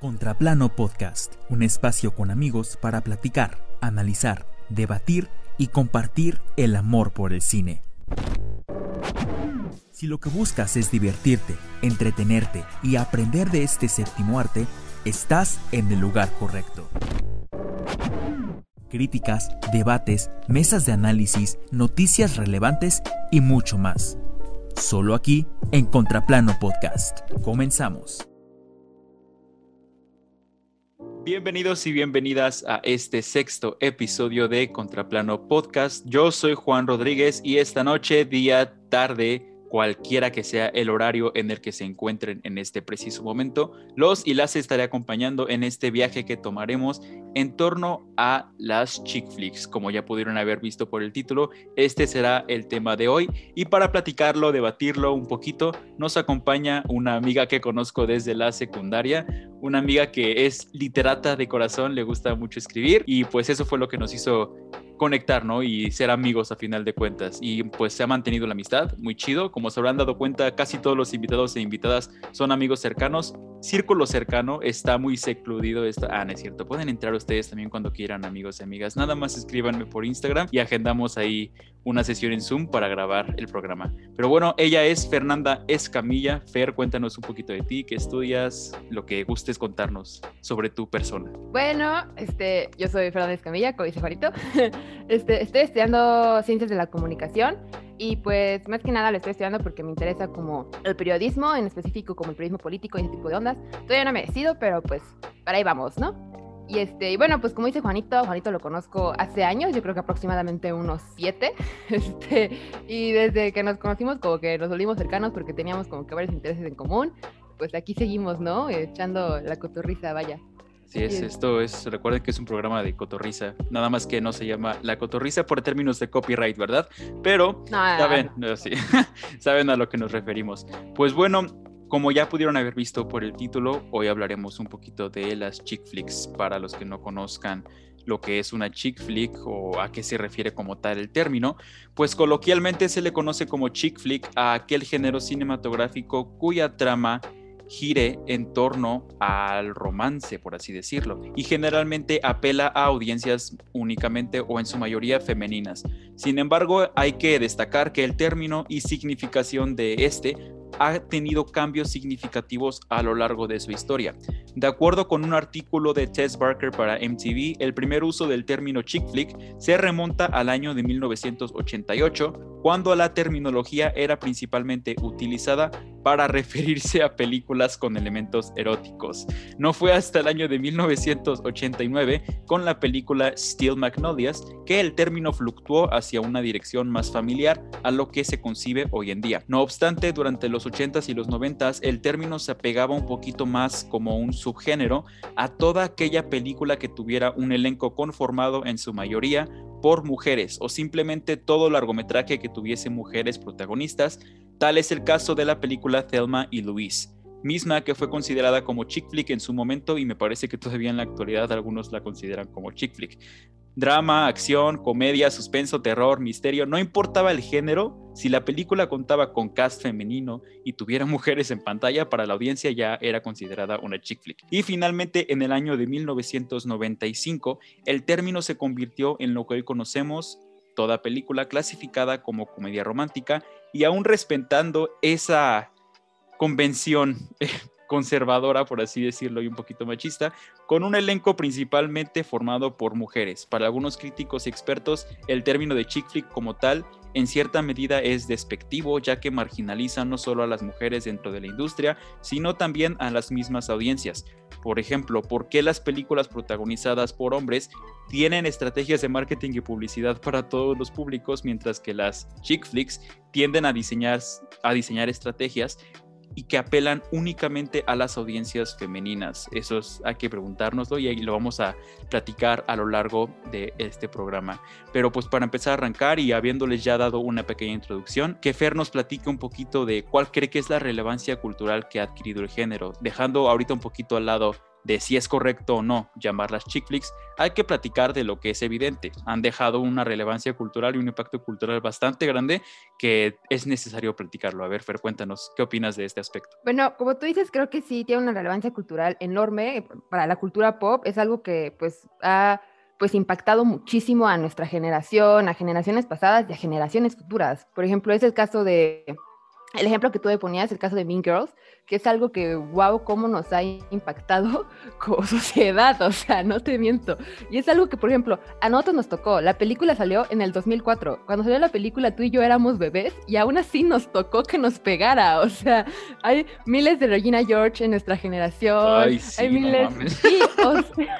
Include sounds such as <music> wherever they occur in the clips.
Contraplano Podcast, un espacio con amigos para platicar, analizar, debatir y compartir el amor por el cine. Si lo que buscas es divertirte, entretenerte y aprender de este séptimo arte, estás en el lugar correcto. Críticas, debates, mesas de análisis, noticias relevantes y mucho más. Solo aquí en Contraplano Podcast. Comenzamos. Bienvenidos y bienvenidas a este sexto episodio de Contraplano Podcast. Yo soy Juan Rodríguez y esta noche, día, tarde, cualquiera que sea el horario en el que se encuentren en este preciso momento. Los y las estaré acompañando en este viaje que tomaremos en torno a las chick flicks. Como ya pudieron haber visto por el título, este será el tema de hoy. Y para platicarlo, debatirlo un poquito, nos acompaña una amiga que conozco desde la secundaria, una amiga que es literata de corazón, le gusta mucho escribir y pues eso fue lo que nos hizo conectar, ¿no? Y ser amigos a final de cuentas. Y pues se ha mantenido la amistad, muy chido. Como se habrán dado cuenta, casi todos los invitados e invitadas son amigos cercanos. Círculo cercano está muy secludido. Está... Ah, no es cierto. Pueden entrar ustedes también cuando quieran, amigos y amigas. Nada más escríbanme por Instagram y agendamos ahí una sesión en Zoom para grabar el programa. Pero bueno, ella es Fernanda Escamilla. Fer, cuéntanos un poquito de ti, qué estudias, lo que gustes contarnos sobre tu persona. Bueno, este, yo soy Fernanda Escamilla, como dice Juanito. <laughs> Este, estoy estudiando ciencias de la comunicación y pues más que nada lo estoy estudiando porque me interesa como el periodismo, en específico como el periodismo político y ese tipo de ondas. Todavía no me decido, pero pues para ahí vamos, ¿no? Y este, y bueno, pues como dice Juanito, Juanito lo conozco hace años, yo creo que aproximadamente unos siete. <laughs> Este, y desde que nos conocimos, como que nos volvimos cercanos porque teníamos como que varios intereses en común. Pues aquí seguimos, ¿no? Echando la cotorriza, vaya. Sí, es, esto es, recuerden que es un programa de cotorriza, nada más que no se llama La Cotorriza por términos de copyright, ¿verdad? Pero saben, sí, <laughs> saben a lo que nos referimos. Pues bueno, como ya pudieron haber visto por el título, hoy hablaremos un poquito de las chick flicks para los que no conozcan lo que es una chick flick o a qué se refiere como tal el término, pues coloquialmente se le conoce como chick flick a aquel género cinematográfico cuya trama gire en torno al romance, por así decirlo, y generalmente apela a audiencias únicamente o en su mayoría femeninas. Sin embargo, hay que destacar que el término y significación de este ha tenido cambios significativos a lo largo de su historia. De acuerdo con un artículo de Tess Barker para MTV, el primer uso del término chick flick se remonta al año de 1988, cuando la terminología era principalmente utilizada para <laughs> referirse a películas con elementos eróticos. No fue hasta el año de 1989, con la película Steel Magnolias, que el término fluctuó hacia una dirección más familiar a lo que se concibe hoy en día. No obstante, durante los 80s y los 90s, el término se apegaba un poquito más como un subgénero a toda aquella película que tuviera un elenco conformado en su mayoría por mujeres o simplemente todo largometraje que tuviese mujeres protagonistas. Tal es el caso de la película Thelma y Louise, misma que fue considerada como chick flick en su momento y me parece que todavía en la actualidad algunos la consideran como chick flick drama, acción, comedia, suspenso, terror, misterio, no importaba el género, si la película contaba con cast femenino y tuviera <laughs> mujeres en pantalla, para la audiencia ya era considerada una chick flick. Y finalmente, en el año de 1995, el término se convirtió en lo que hoy conocemos toda película clasificada como comedia romántica y aún respetando esa convención <laughs> conservadora, por así decirlo, y un poquito machista, con un elenco principalmente formado por mujeres. Para algunos críticos y expertos, el término de chick flick como tal en cierta medida es despectivo, ya que marginaliza no solo a las mujeres dentro de la industria, sino también a las mismas audiencias. Por ejemplo, ¿por qué las películas protagonizadas por hombres tienen estrategias de marketing y publicidad para todos los públicos, mientras que las chick flicks tienden a diseñar, a diseñar estrategias y que apelan únicamente a las audiencias femeninas. Eso es, hay que preguntárnoslo y ahí lo vamos a platicar a lo largo de este programa. Pero pues para empezar a arrancar y habiéndoles ya dado una pequeña introducción, que Fer nos platique un poquito de cuál cree que es la relevancia cultural que ha adquirido el género, dejando ahorita un poquito al lado de si es correcto o no llamarlas chick flicks, hay que platicar de lo que es evidente. Han dejado una relevancia cultural y un impacto cultural bastante grande que es necesario platicarlo. A ver, Fer, cuéntanos, ¿qué opinas de este aspecto? Bueno, como tú dices, creo que sí tiene una relevancia cultural enorme para la cultura pop. Es algo que pues ha pues impactado muchísimo a nuestra generación, a generaciones pasadas y a generaciones futuras. Por ejemplo, es el caso de el ejemplo que tú me ponías, el caso de Mean Girls, que es algo que, wow, cómo nos ha impactado <laughs> como sociedad, o sea, no te miento. Y es algo que, por ejemplo, a nosotros nos tocó. La película salió en el 2004. Cuando salió la película, tú y yo éramos bebés y aún así nos tocó que nos pegara. O sea, hay miles de Regina George en nuestra generación. Ay, sí, hay miles. No sí, o sea...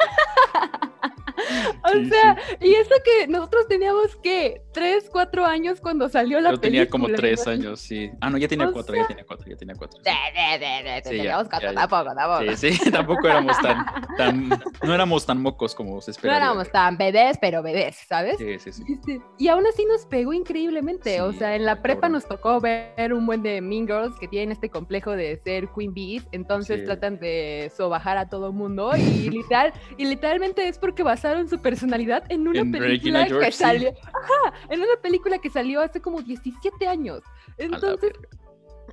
<laughs> o sea, y eso que nosotros teníamos que tres, cuatro años cuando salió la película. Yo tenía como tres años, sí. Ah, no, ya tenía cuatro, ya tenía cuatro, ya tenía cuatro. Sí. Sí, teníamos cuatro, tampoco, tampoco. Sí, sí, <laughs> tampoco éramos tan, <laughs> tan, no éramos tan mocos como se esperaba. No éramos tan bebés, pero bebés, ¿sabes? Sí, sí, sí. Este, y aún así nos pegó increíblemente. o sea, en la prepa nos tocó ver un buen de Mean Girls que tienen este complejo de ser Queen Bees, entonces tratan de sobajar a todo mundo y <laughs> literal, y literalmente es porque basaron su personalidad en una película que salió, ajá, en una película que salió hace como 17 años. Entonces,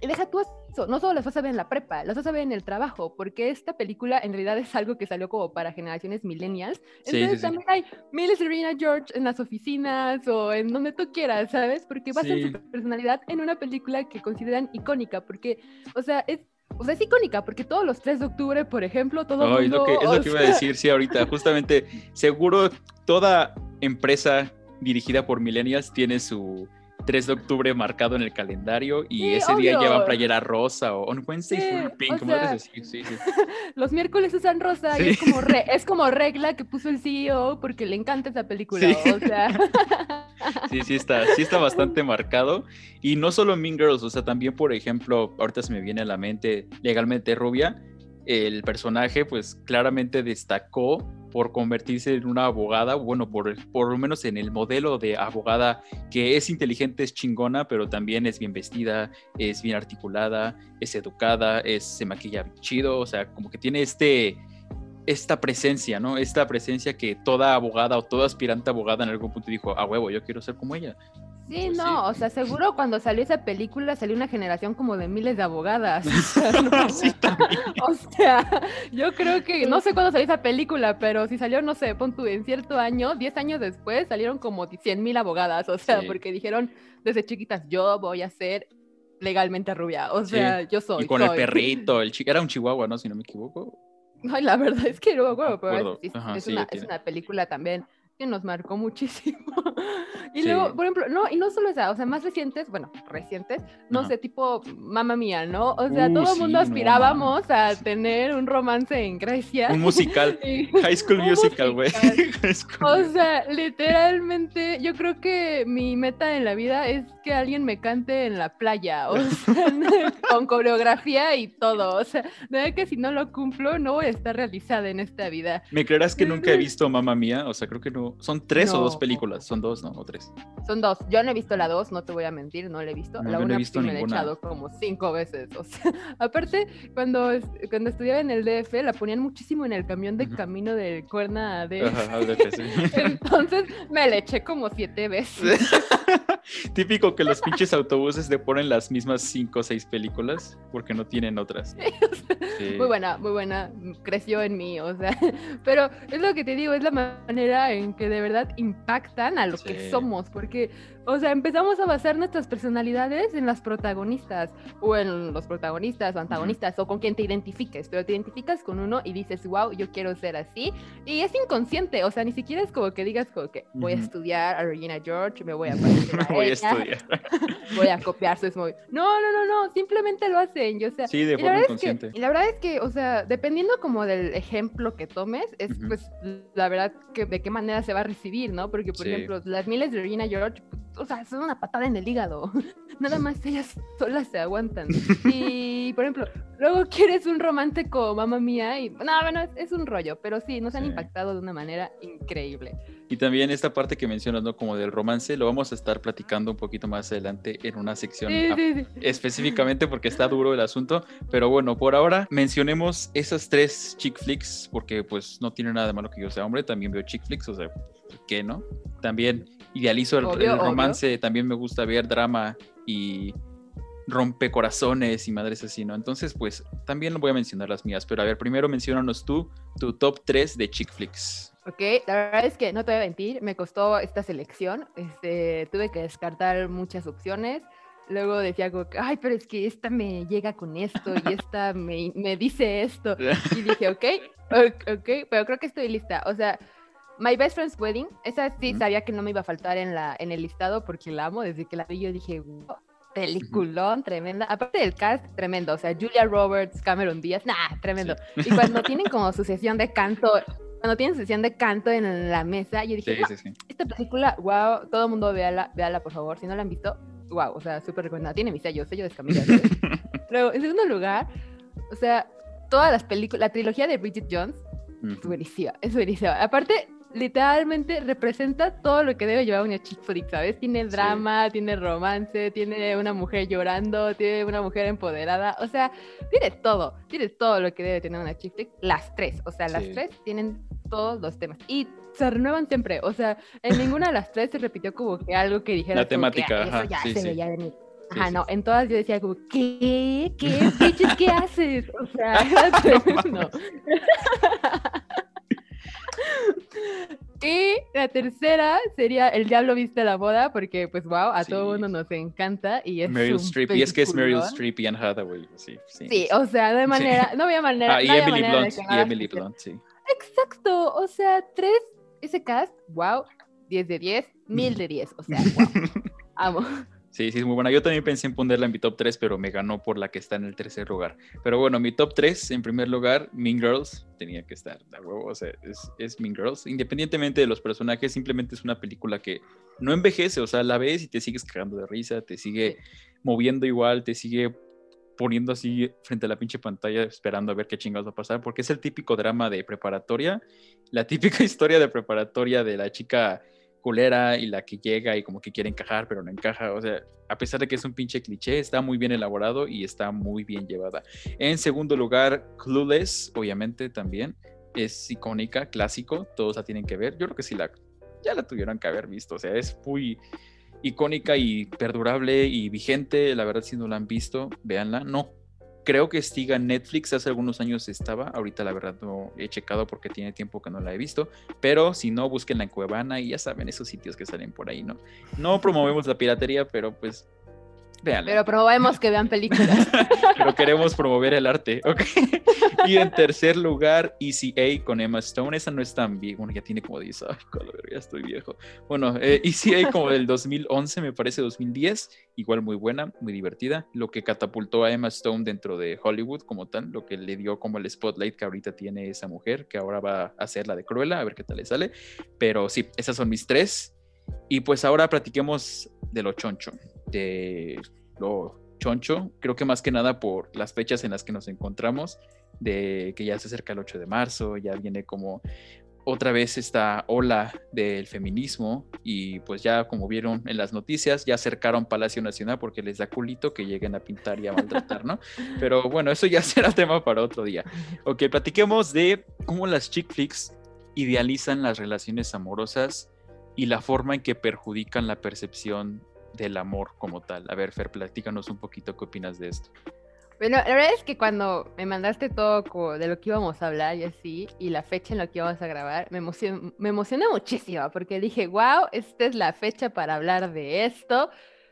deja tú eso, no solo las vas a ver en la prepa, las vas a ver en el trabajo, porque esta película en realidad es algo que salió como para generaciones millennials. Entonces también hay miles Serena George en las oficinas o en donde tú quieras, ¿sabes? Porque basan su personalidad en una película que consideran icónica, porque, o sea, es o sea, es icónica porque todos los 3 de octubre, por ejemplo, todo el mundo... Es lo que, es lo que iba a decir, sí, ahorita. Justamente, seguro toda empresa dirigida por millennials tiene su 3 de octubre marcado en el calendario y ese día llevan playera rosa o on Wednesday full pink, decir. Sí. <laughs> Los miércoles usan rosa y es como, es como regla que puso el CEO porque le encanta esa película. O sea. <laughs> Sí, sí está, sí está bastante marcado. Y no solo Mean Girls, o sea, también, por ejemplo, ahorita se me viene a la mente legalmente rubia el personaje pues claramente destacó por convertirse en una abogada, bueno, por, por lo menos en el modelo de abogada que es inteligente, es chingona, pero también es bien vestida, es bien articulada, es educada, es, se maquilla chido, o sea, como que tiene este, esta presencia, ¿no? Esta presencia que toda abogada o toda aspirante abogada en algún punto dijo, a huevo, yo quiero ser como ella. Sí, pues no, o sea, seguro cuando salió esa película salió una generación como de miles de abogadas. <laughs> <laughs> O sea, yo creo que, no sé cuándo salió esa película, pero si salió, no sé, pon tú, en cierto año, 10 años después, salieron como 100 mil abogadas, o sea, porque dijeron desde chiquitas, yo voy a ser legalmente rubia, o sea, yo soy. Y con el perrito, el chico era un chihuahua, ¿no? Si no me equivoco. Ay, la verdad es que no, bueno, pero es, una, es una película también que nos marcó muchísimo. <laughs> y luego, por ejemplo, no, y no solo esa, o sea, más recientes, bueno, recientes, no sé, tipo Mamma Mía, ¿no? O sea, uh, todo el mundo aspirábamos a tener un romance en Grecia. Un musical. <laughs> High School Musical, güey. <laughs> o sea, literalmente, yo creo que mi meta en la vida es que alguien me cante en la playa, o sea, con coreografía y todo. O sea, de verdad que si no lo cumplo, no voy a estar realizada en esta vida. ¿Me creerás que nunca he visto Mamma Mía? O sea, creo que no ¿Son tres o dos películas? Son dos, ¿no? O tres. Son dos. Yo no he visto la dos, no te voy a mentir, no la he visto. la una he visto me la he echado como cinco veces. O sea, <laughs> aparte, cuando, cuando estudiaba en el DF, la ponían muchísimo en el camión de camino del Cuerna a DF. <laughs> Entonces me la eché como siete veces. <laughs> Típico que los pinches autobuses le ponen las mismas cinco o seis películas porque no tienen otras. <laughs> Muy buena, muy buena. Creció en mí, o sea. <laughs> Pero es lo que te digo, es la manera en que de verdad impactan a lo que somos, porque o sea, empezamos a basar nuestras personalidades en las protagonistas, o en los protagonistas o antagonistas, o con quien te identifiques, pero te identificas con uno y dices, wow, yo quiero ser así. Y es inconsciente, o sea, ni siquiera es como que digas como que voy a estudiar a Regina George, me voy a a <laughs> voy a estudiar. <laughs> voy a copiar su No, no, no, no, simplemente lo hacen, yo, o sea, sí, de forma inconsciente. y la verdad es que, o sea, dependiendo como del ejemplo que tomes, es pues la verdad que de qué manera se va a recibir, ¿no? Porque, por ejemplo, las miles de Regina George o sea, son una patada en el hígado. <laughs> Nada más ellas solas se aguantan. <laughs> Y, por ejemplo, luego quieres un romance como mamá mía y, no, bueno, es, un rollo, pero sí, nos han impactado de una manera increíble. Y también esta parte que mencionas, ¿no? Como del romance, lo vamos a estar platicando un poquito más adelante en una sección específicamente porque está duro el asunto. Pero bueno, por ahora mencionemos esas tres chick flicks porque pues no tiene nada de malo que yo sea hombre, también veo chick flicks, o sea, ¿qué no? También idealizo el, romance, también me gusta ver drama y rompe corazones y madres así, ¿no? Entonces, pues también voy a mencionar las mías, pero a ver, primero mencionanos tú tu top 3 de chick flicks. Ok, la verdad es que no te voy a mentir, me costó esta selección, este, tuve que descartar muchas opciones. Luego decía como, ay, pero es que esta me llega con esto y <laughs> esta me, me dice esto. <laughs> Y dije, ok, ok, pero creo que estoy lista. O sea, My Best Friend's Wedding, esa sí sabía que no me iba a faltar en, la, en el listado porque la amo. Desde que la vi yo dije, peliculón, tremenda. Aparte del cast, tremendo. O sea, Julia Roberts, Cameron Díaz, nah, tremendo. Y cuando <laughs> tienen como su sesión de canto, cuando tienen sesión de canto en la mesa, yo dije, esta película, wow, todo el mundo véala, véala, por favor. Si no la han visto, wow, o sea, súper recomendada. Tiene mi sello, sello de escamilla. <laughs> Luego, en segundo lugar, o sea, todas las películas, la trilogía de Bridget Jones, es buenísima, es buenísima. Aparte, literalmente representa todo lo que debe llevar una chick flick, ¿sabes? Tiene drama, tiene romance, tiene una mujer llorando, tiene una mujer empoderada, o sea, tiene todo, tiene todo lo que debe tener una chick flick, las tres, o sea, las tres tienen todos los temas y se renuevan siempre, o sea, en ninguna de las tres se repitió como que algo que dijera la temática, eso ya se veía venir. Ajá, no, en todas yo decía como, ¿qué? ¿Qué? ¿Qué, ¿qué <laughs> haces? O sea, <laughs> no. <laughs> <laughs> Y la tercera sería El Diablo Viste la Boda, porque pues wow, a todo mundo nos encanta. Y es Meryl Streep, y es que es Meryl Streep y Anne Hathaway. Sí, sí, sí o sea, de manera, no había manera. Ah, y Emily Blunt, y Emily Blunt, sí. Exacto, o sea, tres, ese cast, wow, 10 de 10, mil de 10, o sea, wow, <laughs> amo. Sí, sí, es muy buena. Yo también pensé en ponerla en mi top 3, pero me ganó por la que está en el tercer lugar. Pero bueno, mi top 3, en primer lugar, Mean Girls, tenía que estar, de huevo, o sea, es, es, Mean Girls. Independientemente de los personajes, simplemente es una película que no envejece, o sea, la ves y te sigues cagando de risa, te sigue moviendo igual, te sigue poniendo así frente a la pinche pantalla esperando a ver qué chingados va a pasar, porque es el típico drama de preparatoria, la típica <laughs> historia de preparatoria de la chica culera y la que llega y como que quiere encajar, pero no encaja. O sea, a pesar de que es un pinche cliché, está muy bien elaborado y está muy bien llevada. En segundo lugar, Clueless, obviamente también. Es icónica, clásico, todos la tienen que ver. Yo creo que sí la, ya la tuvieron que haber visto. O sea, es muy icónica y perdurable y vigente. La verdad, si no la han visto, véanla. No creo que Stiga en Netflix hace algunos años estaba, ahorita la verdad no he checado porque tiene tiempo que no la he visto, pero si no, búsquenla en Cuevana y ya saben esos sitios que salen por ahí, ¿no? No promovemos la piratería, pero pues pero promovemos que vean películas. <laughs> Pero queremos promover el arte, ¿ok? Y en tercer lugar, ECA con Emma Stone. Esa no es tan vieja, bueno, ya tiene como 10, ay, ya estoy viejo. Bueno, eh, ECA como del 2011, me parece 2010, igual muy buena, muy divertida. Lo que catapultó a Emma Stone dentro de Hollywood como tal, lo que le dio como el spotlight que ahorita tiene esa mujer, que ahora va a ser la de Cruella, a ver qué tal le sale. Pero sí, esas son mis tres. Y pues ahora platiquemos de lo choncho de lo choncho, creo que más que nada por las fechas en las que nos encontramos, de que ya se acerca el 8 de marzo, ya viene como otra vez esta ola del feminismo y pues ya como vieron en las noticias, ya acercaron Palacio Nacional porque les da culito que lleguen a pintar y a maltratar, ¿no? <laughs> Pero bueno, eso ya <laughs> será tema para otro día. Ok, platiquemos de cómo las chick flicks idealizan las relaciones amorosas y la forma en que perjudican la percepción del amor como tal. A ver, Fer, platícanos un poquito qué opinas de esto. Bueno, la verdad es que cuando me mandaste todo de lo que íbamos a hablar y así, y la fecha en la que íbamos a grabar, me, emocioné, me emocioné muchísimo porque dije, wow, esta es la fecha para hablar de esto.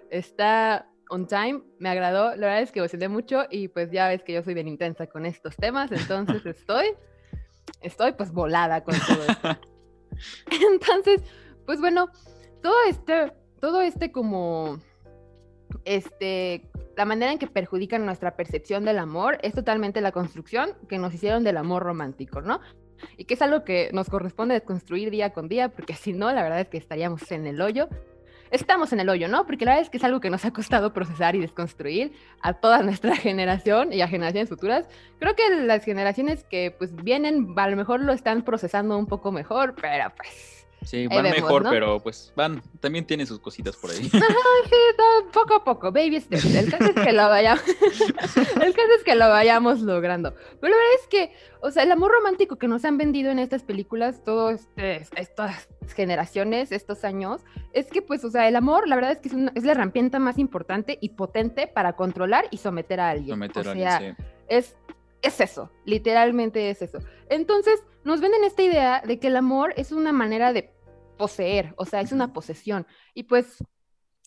Está on time, me agradó, la verdad es que emocioné mucho y pues ya ves que yo soy bien intensa con estos temas, entonces <laughs> estoy, estoy pues volada con todo esto. <laughs> entonces, pues bueno, todo este todo este como, este, la manera en que perjudican nuestra percepción del amor es totalmente la construcción que nos hicieron del amor romántico, ¿no? Y que es algo que nos corresponde construir día con día, porque si no, la verdad es que estaríamos en el hoyo. estamos en el hoyo, ¿no? Porque la verdad es que es algo que nos ha costado procesar y desconstruir a toda nuestra <laughs> generación y a generaciones futuras. Creo que las generaciones que pues vienen a lo mejor lo están procesando un poco mejor, pero pues Sí, van mejor, pero pues van, también tienen sus cositas por ahí. <laughs> poco a poco, baby steps. El caso es que lo vayamos, <laughs> el caso es que lo vayamos logrando. Pero la verdad es que, o sea, el amor romántico que nos han vendido en estas películas, todas estas generaciones, estos años, es que pues, o sea, el amor, la verdad es que es, la herramienta más importante y potente para controlar y someter a alguien. Someter a alguien, sí. es es eso, literalmente es eso. Entonces, nos venden esta idea de que el amor es una manera de poseer, o sea, es una posesión. Y pues,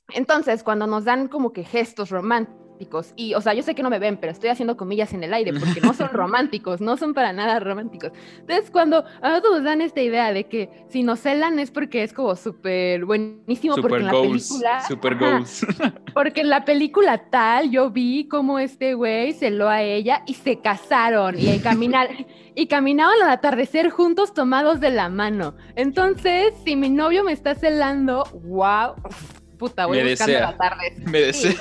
entonces, cuando nos dan como que gestos románticos, y, o sea, yo sé que no me ven, pero estoy haciendo comillas en el aire porque no son <laughs> románticos, no son para nada románticos. Entonces, cuando a nosotros nos dan esta idea de que si nos celan es porque es como súper buenísimo, porque en la película. Super goals. <laughs> Porque en la película tal, yo vi cómo este güey celó a ella y se casaron y, caminar, <laughs> y caminaban al atardecer juntos tomados de la mano. Entonces, si mi novio me está celando, wow puta, voy me buscando desea. la tarde. <laughs> Me desea.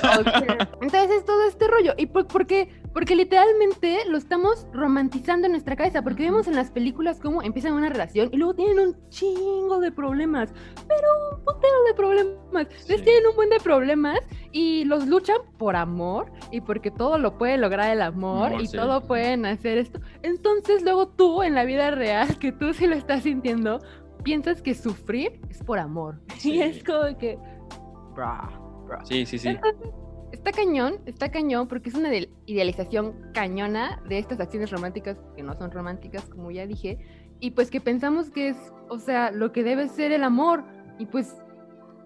Entonces es todo este rollo. ¿Y por, qué? Porque literalmente lo estamos romantizando en nuestra cabeza, porque vemos en las películas cómo empiezan una relación y luego tienen un chingo de problemas, pero un putero de problemas. Les tienen un buen de problemas y los luchan por amor y porque todo lo puede lograr el amor, y todo pueden hacer esto. Entonces luego tú en la vida real, que tú sí lo estás sintiendo, piensas que sufrir es por amor. <laughs> Y es como que Sí, sí, sí. está cañón, está cañón porque es una idealización cañona de estas acciones románticas que no son románticas, como ya dije, y pues que pensamos que es, o sea, lo que debe ser el amor, y pues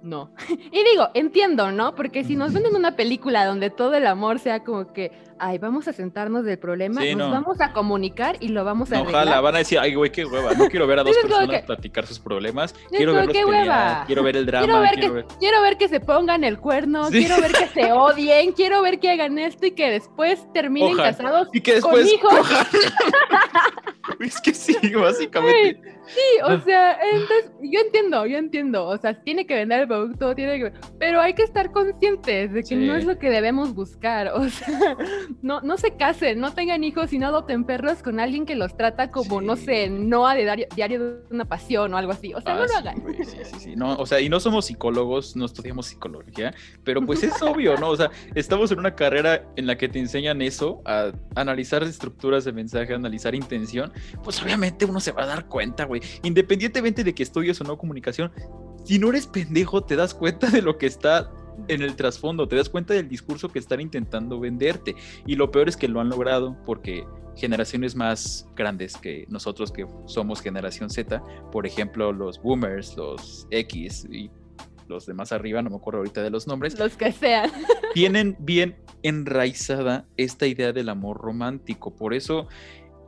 no. <laughs> y digo, entiendo, ¿no? Porque si nos venden una película donde todo el amor sea como que, ay, vamos a sentarnos del problema, nos vamos a comunicar y lo vamos a no, Ojalá, van a decir, ay, güey, qué hueva, no quiero ver a <laughs> dos personas platicar sus problemas, quiero verlos qué pelear, quiero ver el drama. Quiero ver, que, quiero ver que se pongan el cuerno, quiero ver que se odien, quiero ver que hagan esto y que después terminen casados y que después con hijos. <laughs> es que sí, básicamente. Sí, o sea, entonces yo entiendo, yo entiendo, o sea, tiene que vender el producto, tiene que, pero hay que estar conscientes de que no es lo que debemos buscar, <laughs> o sea, no, no se casen, no tengan hijos y no adopten perros con alguien que los trata como, no sé, no a de diario, de una pasión o algo así, o sea, no lo ah, hagan. sí, sí, sí, no, o sea, y no somos psicólogos, no estudiamos psicología, pero pues es <laughs> obvio, ¿no? O sea, estamos en una carrera en la que te enseñan eso, a analizar estructuras de mensaje, a analizar intención, pues obviamente uno se va a dar cuenta, güey Independientemente de que estudies o no comunicación, si no eres pendejo, te das cuenta de lo que está en el trasfondo, te das cuenta del discurso que están intentando venderte. Y lo peor es que lo han logrado porque generaciones más grandes que nosotros que somos generación Z, por ejemplo, los boomers, los X y los de más arriba, no me acuerdo ahorita de los nombres. Los que sean. Tienen bien enraizada esta idea del amor romántico. Por eso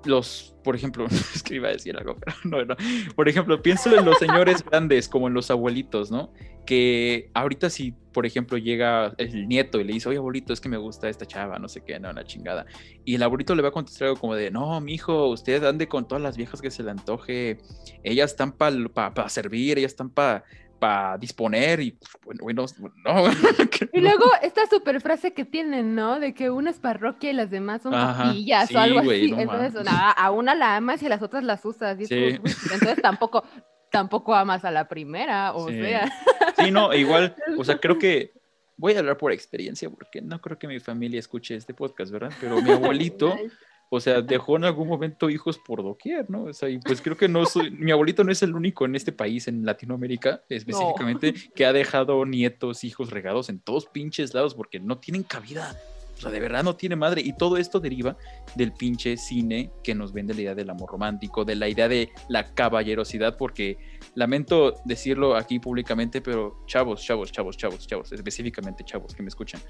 los, por ejemplo, <laughs> es que iba a decir algo, pero no, no. Por ejemplo, pienso en los señores <laughs> grandes, como en los abuelitos, ¿no? Que ahorita si, por ejemplo, llega el nieto y le dice, oye, abuelito, es que me gusta esta chava, no sé qué, no, una chingada. Y el abuelito le va a contestar algo como de, no, mijo, usted ande con todas las viejas que se le antoje. Ellas están para servir, ellas están para para disponer y pues, bueno, no. <laughs> y luego esta super frase que tienen, ¿no? De que una es parroquia y las demás son capillas o algo así. entonces, a una la amas y a las otras las usas. entonces tampoco, tampoco amas a la primera, o sea. Sí, no, igual, o sea, creo que voy a hablar por experiencia, porque no creo que mi familia escuche este podcast, ¿verdad? Pero mi abuelito o sea, dejó en algún momento hijos por doquier, ¿no? O sea, y pues creo que no soy, mi abuelito no es el único en este país, en Latinoamérica específicamente, que ha dejado nietos, hijos regados en todos pinches lados porque no tienen cabida. O sea, de verdad no tiene madre. Y todo esto deriva del pinche cine que nos vende la idea del amor romántico, de la idea de la caballerosidad, porque lamento decirlo aquí públicamente, pero chavos, chavos, chavos, chavos, chavos, específicamente chavos que me escuchan,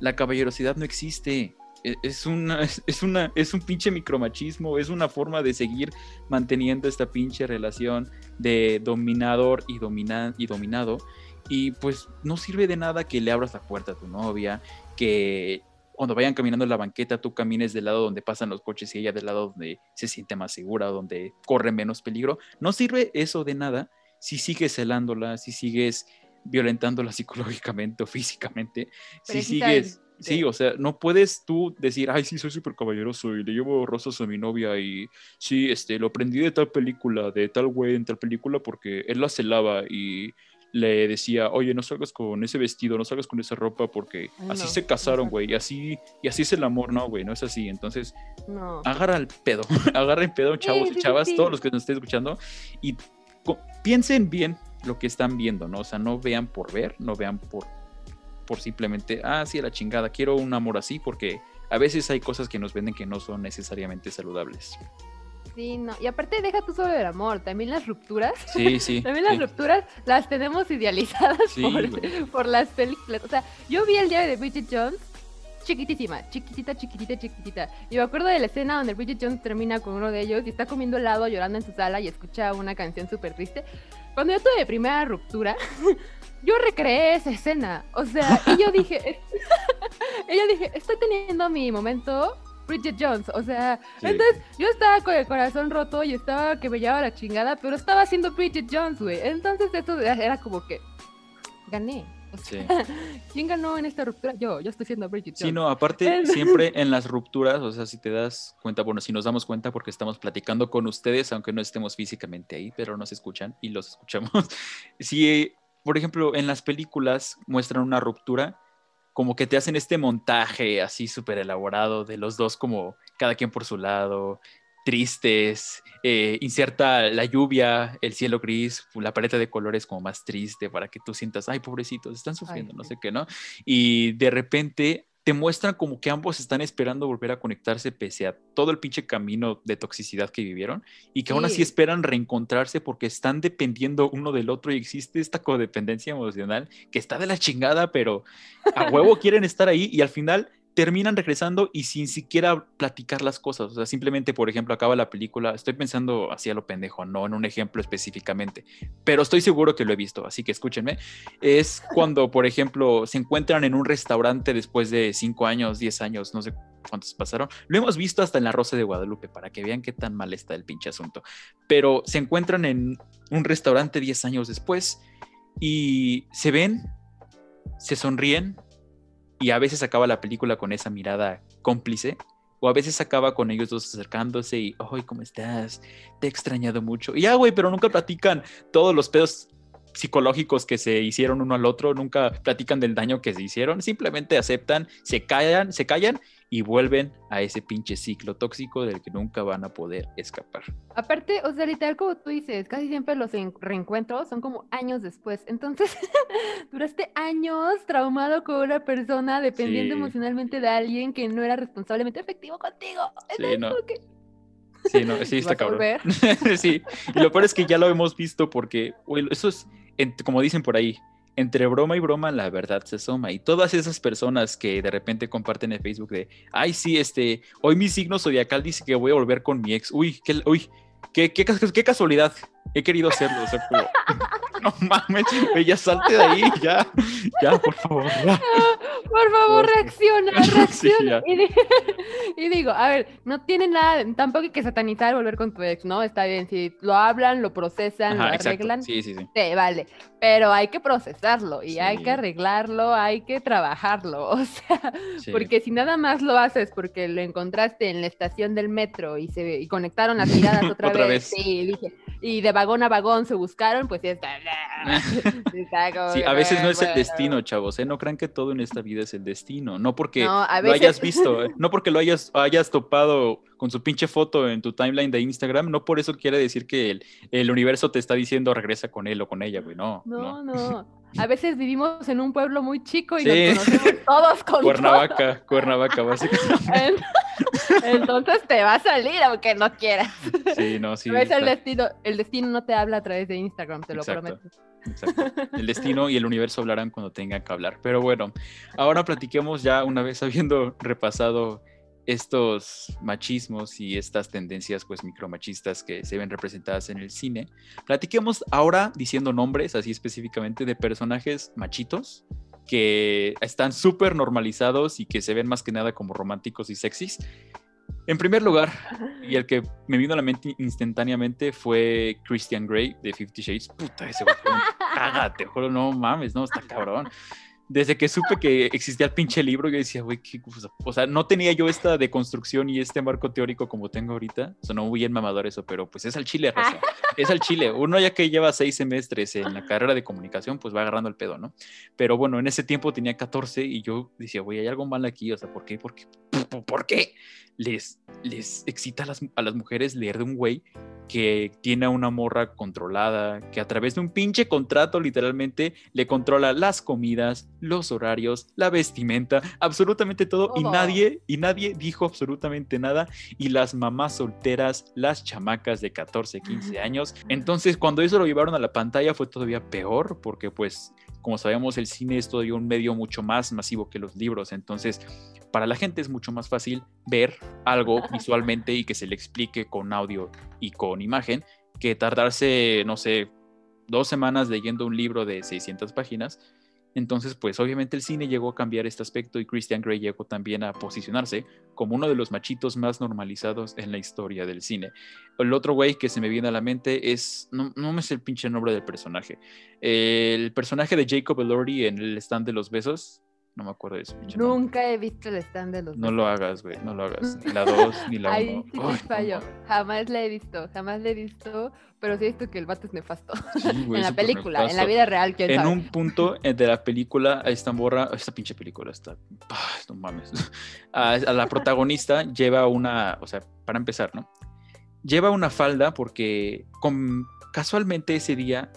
la caballerosidad no existe. E, es, una, <laughs> es, una, es un pinche micromachismo, es una forma de seguir manteniendo esta pinche relación de dominador y, y dominado. Y pues no sirve de nada que le abras la puerta a tu novia, que cuando vayan caminando en la banqueta tú camines del lado donde pasan los coches y ella del lado donde se siente más segura, donde corre menos peligro. No sirve eso de nada si sigues celándola, si sigues violentándola <laughs> psicológicamente o físicamente, si sigues, sí, o sea, no puedes tú decir, ay, sí, soy súper caballeroso y le llevo rosas a mi novia y sí, este, lo aprendí de tal película, de tal güey en tal película porque él la celaba y le decía, oye, no salgas con ese vestido, no salgas con esa ropa porque así se casaron, güey, y así, y así es el amor, no, güey, no es así. Entonces, agarra el pedo, <laughs> agarra el pedo, chavos y chavas, todos los que nos estén escuchando, y piensen bien lo que están viendo, ¿no? O sea, no vean por ver, no vean por, por simplemente, ah, sí, a la chingada, quiero un amor así, porque a veces hay cosas que nos venden que no son necesariamente saludables. Sí, no. Y aparte deja tú sobre el amor, también las rupturas. Sí, sí. <laughs> también las rupturas las tenemos idealizadas por, por, las películas. O sea, yo vi el diario de Bridget Jones chiquitísima, chiquitita, chiquitita, chiquitita. Y me acuerdo de la escena donde Bridget Jones termina con uno de ellos y está comiendo helado, llorando en su sala y escucha una canción súper triste. Cuando yo tuve primera ruptura, <laughs> yo recreé esa escena. O sea, y yo dije, <laughs> <laughs> ella dije, estoy teniendo mi momento Bridget Jones. O sea, entonces yo estaba con el corazón roto y estaba que me llevaba la chingada, pero estaba haciendo Bridget Jones, güey. Entonces esto era como que gané. <laughs> ¿Quién ganó en esta ruptura? Yo, yo estoy siendo Bridget Jones. Sí, no, aparte, siempre en las rupturas, o sea, si te das cuenta, bueno, si nos damos cuenta porque estamos platicando con ustedes, aunque no estemos físicamente ahí, pero nos escuchan y los escuchamos. Si, por ejemplo, en las películas muestran una ruptura, como que te hacen este montaje así súper elaborado de los dos como cada quien por su lado, tristes, eh, inserta la lluvia, el cielo gris, la paleta de colores como más triste para que tú sientas, ay, pobrecitos, están sufriendo, no sé qué, ¿no? Y de repente te muestran como que ambos están esperando volver a conectarse pese a todo el pinche camino de toxicidad que vivieron y que aún así esperan reencontrarse porque están dependiendo uno del otro y existe esta codependencia emocional que está de la chingada, pero a huevo quieren estar ahí y al final terminan regresando y sin siquiera platicar las cosas. O sea, simplemente, por ejemplo, acaba la película, estoy pensando así a lo pendejo, no en un ejemplo específicamente, pero estoy seguro que lo he visto, así que escúchenme. Es <laughs> cuando, por ejemplo, se encuentran en un restaurante después de cinco años, diez años, no sé cuántos pasaron. Lo hemos visto hasta en la Rosa de Guadalupe, para que vean qué tan mal está el pinche asunto. Pero se encuentran en un restaurante diez años después y se ven, se sonríen, y a veces acaba la película con esa mirada cómplice, o a veces acaba con ellos dos acercándose y, ¡ay, ¿cómo estás? Te he extrañado mucho. Y ya, güey, pero nunca platican todos los pedos psicológicos que se hicieron uno al otro, nunca platican del daño que se hicieron, simplemente aceptan, se callan, se callan y vuelven a ese pinche ciclo tóxico del que nunca van a poder escapar. Aparte, o sea, literal como tú dices, casi siempre los reencuentros son como años después. Entonces, <laughs> duraste años traumado con una persona dependiendo emocionalmente de alguien que no era responsablemente efectivo contigo. Sí, no. Sí, no, sí, <laughs> está cabrón. <laughs> sí, y lo peor es que ya lo hemos visto porque, eso es, como dicen por ahí, entre broma y broma la verdad se asoma. Y todas esas personas que de repente comparten en Facebook de, ay, sí, este, hoy mi signo zodiacal dice que voy a volver con mi ex. Uy, qué, uy, qué, qué, qué casualidad. He querido hacerlo. O sea, <laughs> no mames, ya salte de ahí, ya, ya, por favor. Por favor, reacciona, <laughs> reacciona. <laughs> y, digo, a ver, no tiene nada, tampoco hay que satanizar volver con tu ex, ¿no? Está bien, si lo hablan, lo procesan, lo arreglan. Sí, sí, sí. Sí, vale. Pero hay que procesarlo y hay que arreglarlo, hay que trabajarlo. O sea, porque si nada más lo haces porque lo encontraste en la estación del metro y se y conectaron las miradas otra, vez, vez. Sí, dije, y de vagón a vagón se buscaron, pues ya <laughs> está. sí, a veces no es el destino, chavos, ¿eh? No crean que todo en esta vida es el destino, no porque lo hayas visto, ¿eh? <laughs> no porque lo hayas, hayas topado con su pinche foto en tu timeline de Instagram, no por eso quiere decir que el, el universo te está diciendo regresa con él o con ella, güey, no. No, no. <laughs> A veces vivimos en un pueblo muy chico y nos conocemos todos con Cuernavaca, Cuernavaca, básicamente. Entonces te va a salir aunque no quieras. Sí, no, sí. es el destino, el destino no te habla a través de Instagram, te lo prometo. Exacto. <laughs> El destino y el universo hablarán cuando tengan que hablar. Pero bueno, ahora platiquemos ya una vez habiendo repasado estos machismos y estas tendencias pues micromachistas que se ven representadas en el cine. Platiquemos ahora diciendo nombres así específicamente de personajes machitos que están súper normalizados y que se ven más que nada como románticos y sexys. En primer lugar, y el que me vino a la mente instantáneamente fue Christian Grey de Fifty Shades. Puta, ese güey <laughs> caga, te juro, no mames, no, está cabrón desde que supe que existía el pinche libro, yo decía, güey, qué cosa. O sea, no tenía yo esta deconstrucción y este marco teórico como tengo ahorita. O sea, no muy bien mamador eso, pero pues es al chile, raza. <laughs> es al chile. Uno ya que lleva seis semestres en la carrera de comunicación, pues va agarrando el pedo, ¿no? Pero bueno, en ese tiempo tenía 14 y yo decía, güey, hay algo mal aquí. O sea, ¿por qué? ¿Por qué? ¿Por qué? Les, les excita a las, a las mujeres leer de un güey que tiene una morra controlada, que a través de un pinche contrato literalmente le controla las comidas, los horarios, la vestimenta, absolutamente todo, y nadie y nadie dijo absolutamente nada y las mamás solteras, las chamacas de 14, 15 años. Entonces, cuando eso lo llevaron a la pantalla fue todavía peor porque pues como sabemos el cine es todavía un medio mucho más masivo que los libros, entonces para la gente es mucho más fácil ver algo visualmente y que se le explique con audio y con imagen que tardarse, no sé, dos semanas leyendo un libro de 600 páginas. Entonces, pues obviamente el cine llegó a cambiar este aspecto y Christian Grey llegó también a posicionarse como uno de los machitos más normalizados en la historia del cine. El otro güey que se me viene a la mente es, no, no me sé el pinche nombre del personaje, el personaje de Jacob Elordi en el stand de los besos, no me acuerdo de eso. Nunca he visto el stand de los. No lo hagas, güey. No lo hagas. Ni la <laughs> 2 ni la 1. Ahí sí fallo. jamás la he visto. Jamás la he visto. Pero sí he visto que el vato es nefasto. <laughs> en la película, en la vida real. ¿quién en un punto eh, de la película, esta morra, esta pinche película está. no mames. <laughs> A, la protagonista lleva una. O sea, para empezar, ¿no? Lleva una falda porque con, casualmente ese día,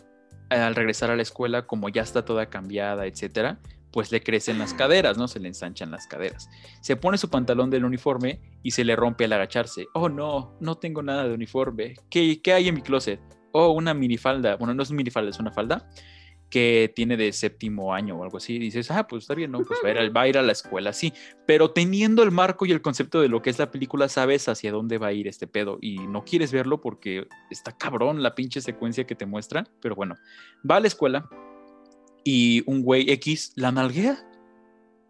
al regresar a la escuela, como ya está toda cambiada, etcétera pues le crecen las caderas, ¿no? Se le ensanchan las caderas. Se pone su pantalón del uniforme y se le rompe al agacharse. Oh, no, no tengo nada de uniforme. ¿Qué, qué hay en mi closet? Oh, una minifalda. Bueno, no es una minifalda, es una falda que tiene de séptimo año o algo así. dices, ah, pues está bien, ¿no? Pues va a, ir a, va a ir a la escuela, sí. Pero teniendo el marco y el concepto de lo que es la película, sabes hacia dónde va a ir este pedo y no quieres verlo porque está cabrón la pinche secuencia que te muestra. Pero bueno, va a la escuela, y un güey X la nalguea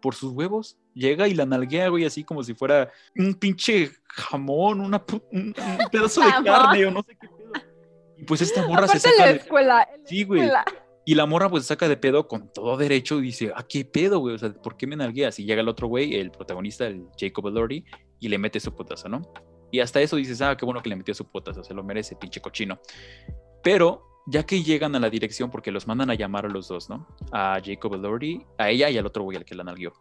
por sus huevos. Llega y la nalguea, güey, así como si fuera un pinche jamón, una un, <laughs> pedazo de carne o no sé qué pedo. Y pues esta morra se saca de... Escuela, sí, güey. Y la morra pues se saca de pedo con todo derecho y dice, ¿a ah, qué pedo, güey? O sea, ¿por qué me nalgueas? Y llega el otro güey, el protagonista, el Jacob Elordi, y le mete su potazo, ¿no? Y hasta eso dices, ah, qué bueno que le metió su potazo, se lo merece, pinche cochino. Pero ya que llegan a la dirección, porque los mandan a llamar a los dos, ¿no? A Jacob Elordi, a ella y al otro güey al que la nalguió.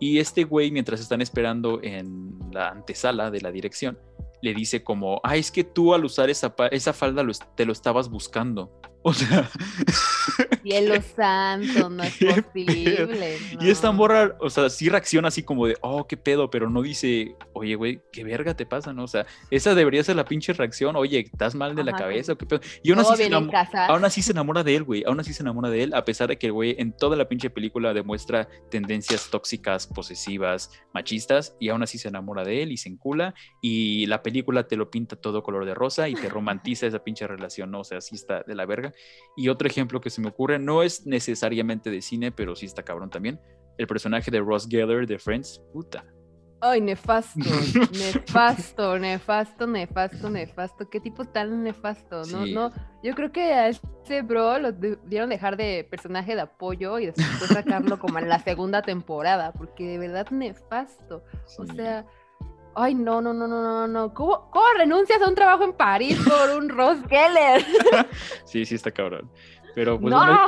Y este güey, mientras están esperando en la antesala de la dirección, le dice como, ah, es que tú al usar esa, esa falda te lo estabas buscando. O sea. <laughs> Cielo santo, no es posible. Y esta morra, o sea, sí reacciona así como de, oh, qué pedo, pero no dice, oye, güey, qué verga te pasa, ¿no? O sea, esa debería ser la pinche reacción, oye, ¿estás mal de la cabeza o qué pedo? Y aún así, se aún así se enamora de él, güey, aún así se enamora de él, a pesar de que el güey en toda la pinche película demuestra tendencias tóxicas, posesivas, machistas, y aún así se enamora de él y se encula, y la película te lo pinta todo color de rosa y te romantiza esa pinche relación, ¿no? O sea, así está de la verga. Y otro ejemplo que se me ocurre, no es necesariamente de cine, pero sí está cabrón también. El personaje de Ross Geller de Friends, puta. Ay, nefasto, <laughs> nefasto, nefasto, nefasto, nefasto. Qué tipo tan nefasto, ¿no? No, yo creo que a ese bro lo debieron dejar de personaje de apoyo y después sacarlo como en la segunda temporada, porque de verdad nefasto. O sea, Ay, no, no, no, no, no, no. ¿Cómo, ¿Cómo, renuncias a un trabajo en París por un Ross Geller? <laughs> sí, sí, está cabrón. Pero pues bueno,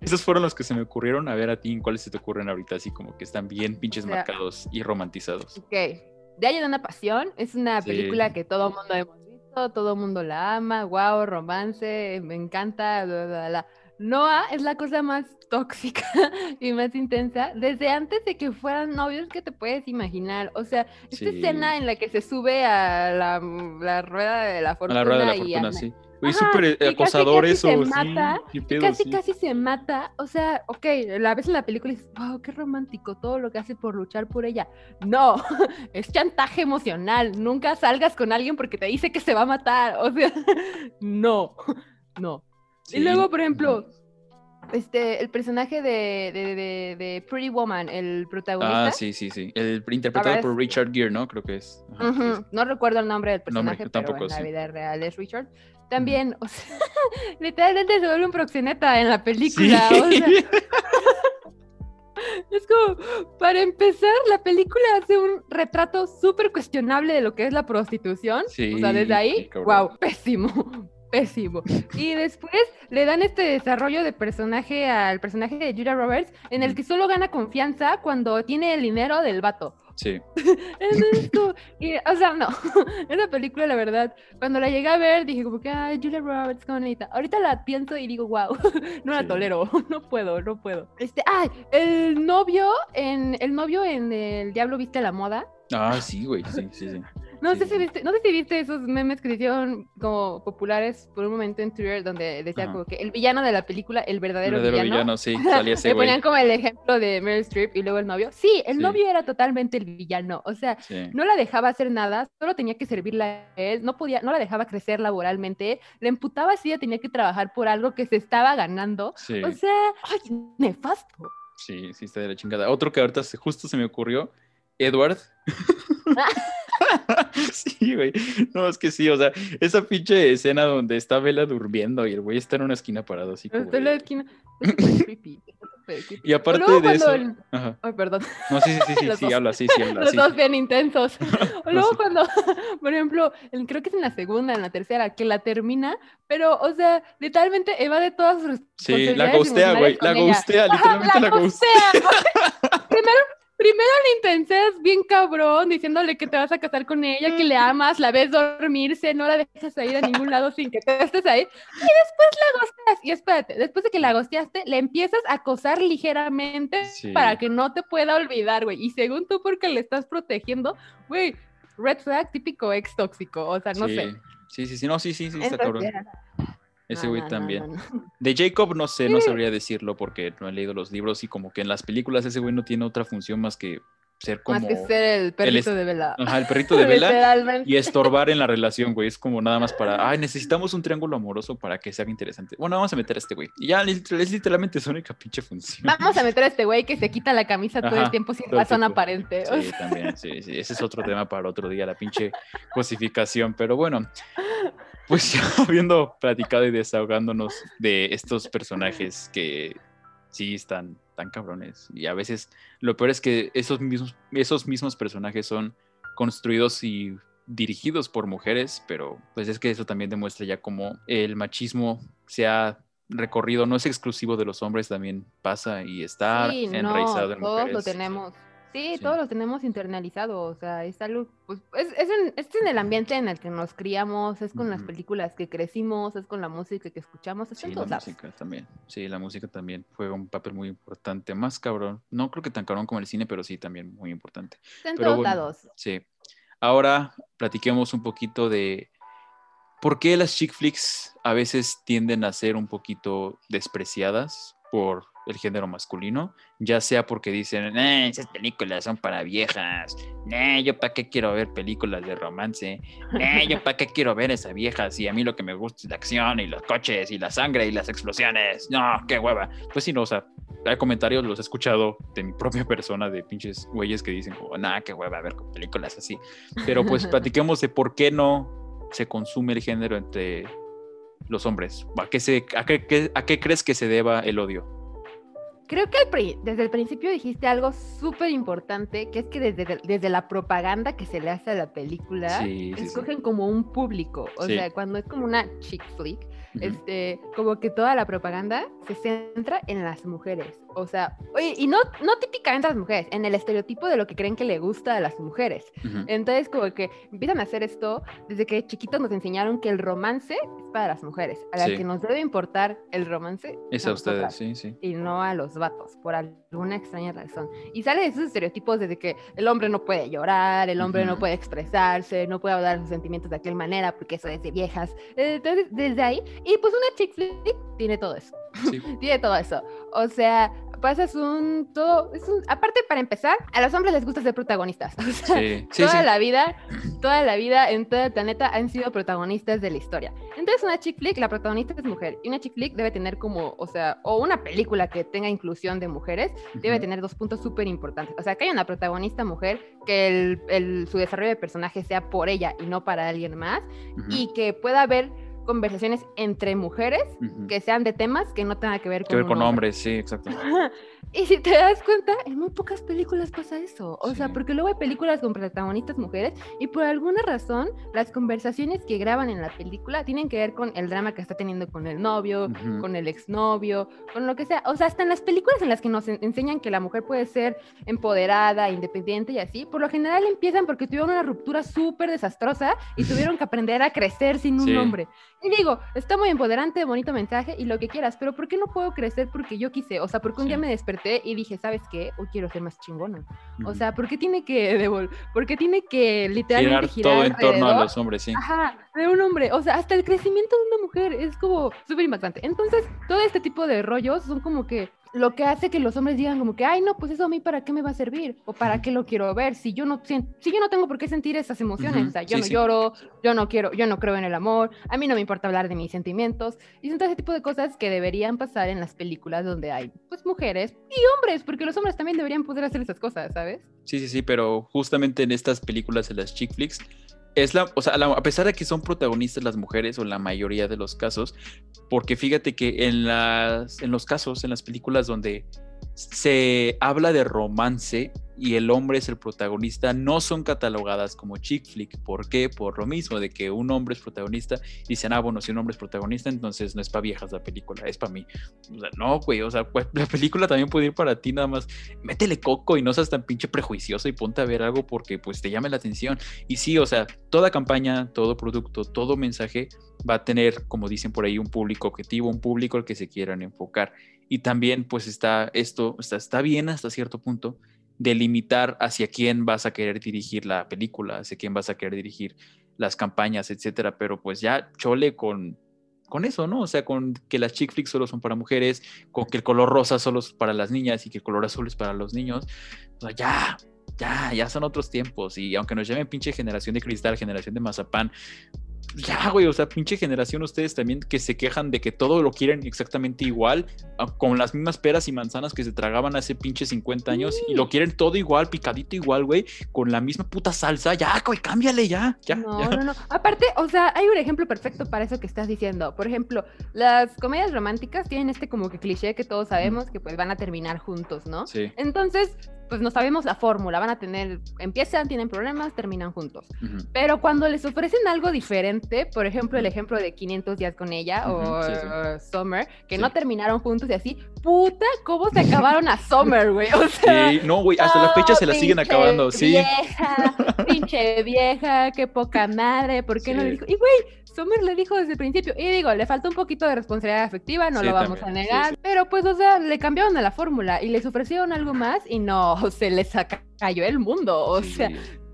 esos fueron los que se me ocurrieron. A ver a ti, ¿cuáles se te ocurren ahorita? Así como que están bien pinches marcados y romantizados. Ok. De ahí de una pasión. Es una película que todo el mundo hemos visto, todo el mundo la ama. Wow, romance, me encanta. Bla, bla, bla. Noah es la cosa más tóxica <laughs> y más intensa desde antes de que fueran novios que te puedes imaginar. O sea, esta escena en la que se sube a la, la rueda de la fortuna. A la rueda de la fortuna, sí. Súper acosador eso. Se mata, casi, casi se mata. O sea, ok, la ves en la película y dices, wow, qué romántico todo lo que hace por luchar por ella. No, <laughs> es chantaje emocional. Nunca salgas con alguien porque te dice que se va a matar. O sea, <laughs> no, no. Y luego, por ejemplo, este, el personaje de, de, de, Pretty Woman, el protagonista. Ah, sí, sí, sí. El interpretado por Richard Gere, ¿no? Creo que es. No recuerdo el nombre del personaje, pero en la vida real es Richard. También, o sea, <laughs> literalmente se vuelve un proxeneta en la película. O sea, <laughs> es como, para empezar, la película hace un retrato súper cuestionable de lo que es la prostitución. Sí, o sea, desde ahí, wow, pésimo pésimo. Y después le dan este desarrollo de personaje al personaje de Julia Roberts, en el que solo gana confianza cuando tiene el dinero del vato. Sí. <laughs> y, o sea, no. <laughs> Esa película, la verdad, cuando la llegué a ver, dije como que, ay, Julia Roberts, qué bonita. Ahorita la pienso y digo, wow, <laughs> no la tolero, no puedo, no puedo. Este, ay, el novio en, el novio en El Diablo Viste la Moda. Ah, sí, güey, sí, sí, sí. No, sé si viste, no sé si viste esos memes que se hicieron como populares por un momento en Twitter donde decía como que el villano de la película, el verdadero, el verdadero villano. sí, salía <laughs> ese Le ponían como el ejemplo de Meryl Streep y luego el novio. Sí, el novio era totalmente el villano. O sea, no la dejaba hacer nada, solo tenía que servirle a él, no podía, no la dejaba crecer laboralmente, le emputaba si ella tenía que trabajar por algo que se estaba ganando. O sea, ay, nefasto. Sí, sí, está de la chingada. Otro que ahorita justo se me ocurrió, Edward. <laughs> <laughs> sí, güey. No, es que sí, o sea, esa pinche escena donde está Vela durmiendo y el güey está en una esquina parado así como. Está en la esquina. <laughs> Es creepy. Y aparte de eso. Ay, perdón. No, sí, sí, sí, sí, <laughs> sí, habla, sí, sí, habla. Los dos bien intensos. O luego cuando, por ejemplo, creo que es en la segunda, en la tercera, que la termina, pero, o sea, literalmente evade todas sus Sí, la gustea, güey, la gustea, literalmente la, la gustea. Primero primero le intenseas bien cabrón, diciéndole que te vas a casar con ella, que le amas, la ves dormirse, no la dejas ir a ningún lado sin que te estés ahí. Y después la gosteas. Y espérate, después de que la gosteaste, le empiezas a acosar ligeramente para que no te pueda olvidar, güey. Y según tú, porque le estás protegiendo, güey, red flag típico ex tóxico. O sea, no sé. Sí, sí, sí, no, sí, sí, sí, está cabrón. Ese güey también. <laughs> de Jacob no sé, no sabría decirlo porque no he leído los libros y como que en las películas ese güey no tiene otra función más que ser como... Más que ser el perrito de vela. Ajá, el perrito de <laughs> vela. y estorbar en la relación, güey. Es como nada más para, ay, necesitamos un triángulo amoroso para que sea interesante. Bueno, vamos a meter a este güey. Y ya es literalmente su única pinche función. Vamos a meter a este güey que se quita la camisa todo el tiempo sin razón aparente. Sí, también, sí, sí. Ese es otro tema para otro día, la pinche <laughs> cosificación. Pero bueno, pues ya <laughs> habiendo platicado y desahogándonos de estos personajes que sí están tan cabrones. Y a veces lo peor es que esos mismos, esos mismos personajes son construidos y dirigidos por mujeres, pero pues es que eso también demuestra ya cómo el machismo se ha recorrido, no es exclusivo de los hombres, también pasa y está enraizado en todos lo tenemos. Sí, todos lo tenemos internalizado, o sea, es algo, pues, es, es, en, es, en, el ambiente en el que nos criamos, es con las películas que crecimos, es con la música que escuchamos, es sí, la música también, sí, la música también juega un papel muy importante, más cabrón, no creo que tan cabrón como el cine, pero sí también muy importante. en todos lados. Sí. Ahora platiquemos un poquito de por qué las chick flicks a veces tienden a ser un poquito despreciadas por el género masculino, ya sea porque dicen, eh, esas películas son para viejas, eh, yo para qué quiero ver películas de romance, eh, yo para qué quiero ver esa vieja si a mí lo que me gusta es la acción y los coches y la sangre y las explosiones, no, qué hueva. Pues sí, no, o sea, hay comentarios, los he escuchado de mi propia persona, de pinches güeyes que dicen, como, nada, qué hueva ver películas así. Pero pues <laughs> platiquemos de por qué no se consume el género entre los hombres. ¿A qué, se, a qué, a qué crees que se deba el odio? Creo que desde el principio dijiste algo súper importante, que es que desde, desde la propaganda que se le hace a la película, escogen como un público. O sea, cuando es como una chick flick, este, como que toda la propaganda se centra en las mujeres. O sea, oye, y no, no típicamente las mujeres, en el estereotipo de lo que creen que le gusta a las mujeres. Entonces, como que empiezan a hacer esto desde que chiquitos nos enseñaron que el romance para las mujeres. A la que nos debe importar el romance es a ustedes, sí, sí. Y no a los vatos, por alguna extraña razón. Y sale de esos estereotipos desde que el hombre no puede llorar, el hombre no puede expresarse, no puede hablar sus sentimientos de aquella manera porque eso es de viejas. Entonces, desde ahí y pues una chick flick tiene todo eso. <laughs> tiene todo eso. O sea, pasas un todo, es un, aparte para empezar, a los hombres les gusta ser protagonistas. <laughs> toda la vida, toda la vida en todo el planeta han sido protagonistas de la historia. Entonces una chick flick, la protagonista es mujer y una chick flick debe tener como, o sea, o una película que tenga inclusión de mujeres, debe tener dos puntos súper importantes. O sea, que haya una protagonista mujer, que el, su desarrollo de personaje sea por ella y no para alguien más y que pueda haber conversaciones entre mujeres que sean de temas que no tengan que ver con, que ver con hombres, sí, exacto. <laughs> y si te das cuenta, en muy pocas películas pasa eso. O sea, porque luego hay películas con protagonistas mujeres y por alguna razón las conversaciones que graban en la película tienen que ver con el drama que está teniendo con el novio, con el exnovio, con lo que sea. O sea, hasta en las películas en las que nos enseñan que la mujer puede ser empoderada, independiente y así, por lo general empiezan porque tuvieron una ruptura súper desastrosa y <laughs> tuvieron que aprender a crecer sin un hombre. Y digo, está muy empoderante, bonito mensaje y lo que quieras, pero ¿por qué no puedo crecer porque yo quise? O sea, porque un día me desperté y dije, ¿sabes qué? Hoy quiero ser más chingona. O sea, ¿por qué tiene que devolver? ¿Por qué tiene que literalmente girar, todo en torno a los hombres, sí? Ajá, de un hombre. O sea, hasta el crecimiento de una mujer es como súper impactante. Entonces, todo este tipo de rollos son como que lo que hace que los hombres digan como que, ay, no, pues eso a mí para qué me va a servir o para qué lo quiero ver si yo no si yo no tengo por qué sentir esas emociones, o sea, yo no lloro, yo no quiero, yo no creo en el amor, a mí no me importa hablar de mis sentimientos y son todo ese tipo de cosas que deberían pasar en las películas donde hay pues mujeres y hombres, porque los hombres también deberían poder hacer esas cosas, ¿sabes? Sí, sí, sí, pero justamente en estas películas, en las chick flicks, es la, o sea, a pesar de que son protagonistas las mujeres o la mayoría de los casos, porque fíjate que en las, en los casos, en las películas donde se habla de romance y el hombre es el protagonista, no son catalogadas como chick flick. ¿Por qué? Por lo mismo, de que un hombre es protagonista y dicen, ah, bueno, si un hombre es protagonista, entonces no es para viejas la película, es para mí. O sea, no, güey, o sea, pues, la película también puede ir para ti nada más. Métele coco y no seas tan pinche prejuicioso y ponte a ver algo porque pues te llame la atención. Y sí, o sea, toda campaña, todo producto, todo mensaje va a tener, como dicen por ahí, un público objetivo, un público al que se quieran enfocar. Y también pues está esto, está, está bien hasta cierto punto delimitar hacia quién vas a querer dirigir la película, hacia quién vas a querer dirigir las campañas, etcétera, pero pues ya chole con, con eso, ¿no? O sea, con que las chick flicks solo son para mujeres, con que el color rosa solo es para las niñas y que el color azul es para los niños. O sea, ya, ya, ya son otros tiempos. Y aunque nos llamen pinche generación de cristal, generación de mazapán, ya, güey, o sea, pinche generación ustedes también que se quejan de que todo lo quieren exactamente igual, ah, con las mismas peras y manzanas que se tragaban hace pinche 50 años y lo quieren todo igual, picadito igual, güey, con la misma puta salsa, ya, güey, cámbiale ya, ya. No, no, no. Aparte, o sea, hay un ejemplo perfecto para eso que estás diciendo. Por ejemplo, las comedias románticas tienen este como que cliché que todos sabemos que pues van a terminar juntos, ¿no? Sí. Entonces, pues no sabemos la fórmula, van a tener, empiezan, tienen problemas, terminan juntos. Pero cuando les ofrecen algo diferente, por ejemplo, el ejemplo de 500 días con ella o Summer, que no terminaron juntos y así, puta, ¿cómo se acabaron a Summer, güey? O sea, sí, no, güey, hasta la fecha se la siguen acabando, sí. Vieja, <laughs> pinche vieja, qué poca madre, ¿por qué no le dijo? Y güey, Summer le dijo desde el principio, y digo, le falta un poquito de responsabilidad afectiva, no lo vamos a negar, pero pues, o sea, le cambiaron a la fórmula y les ofrecieron algo más y no, <laughs> se les cayó el mundo, o sea,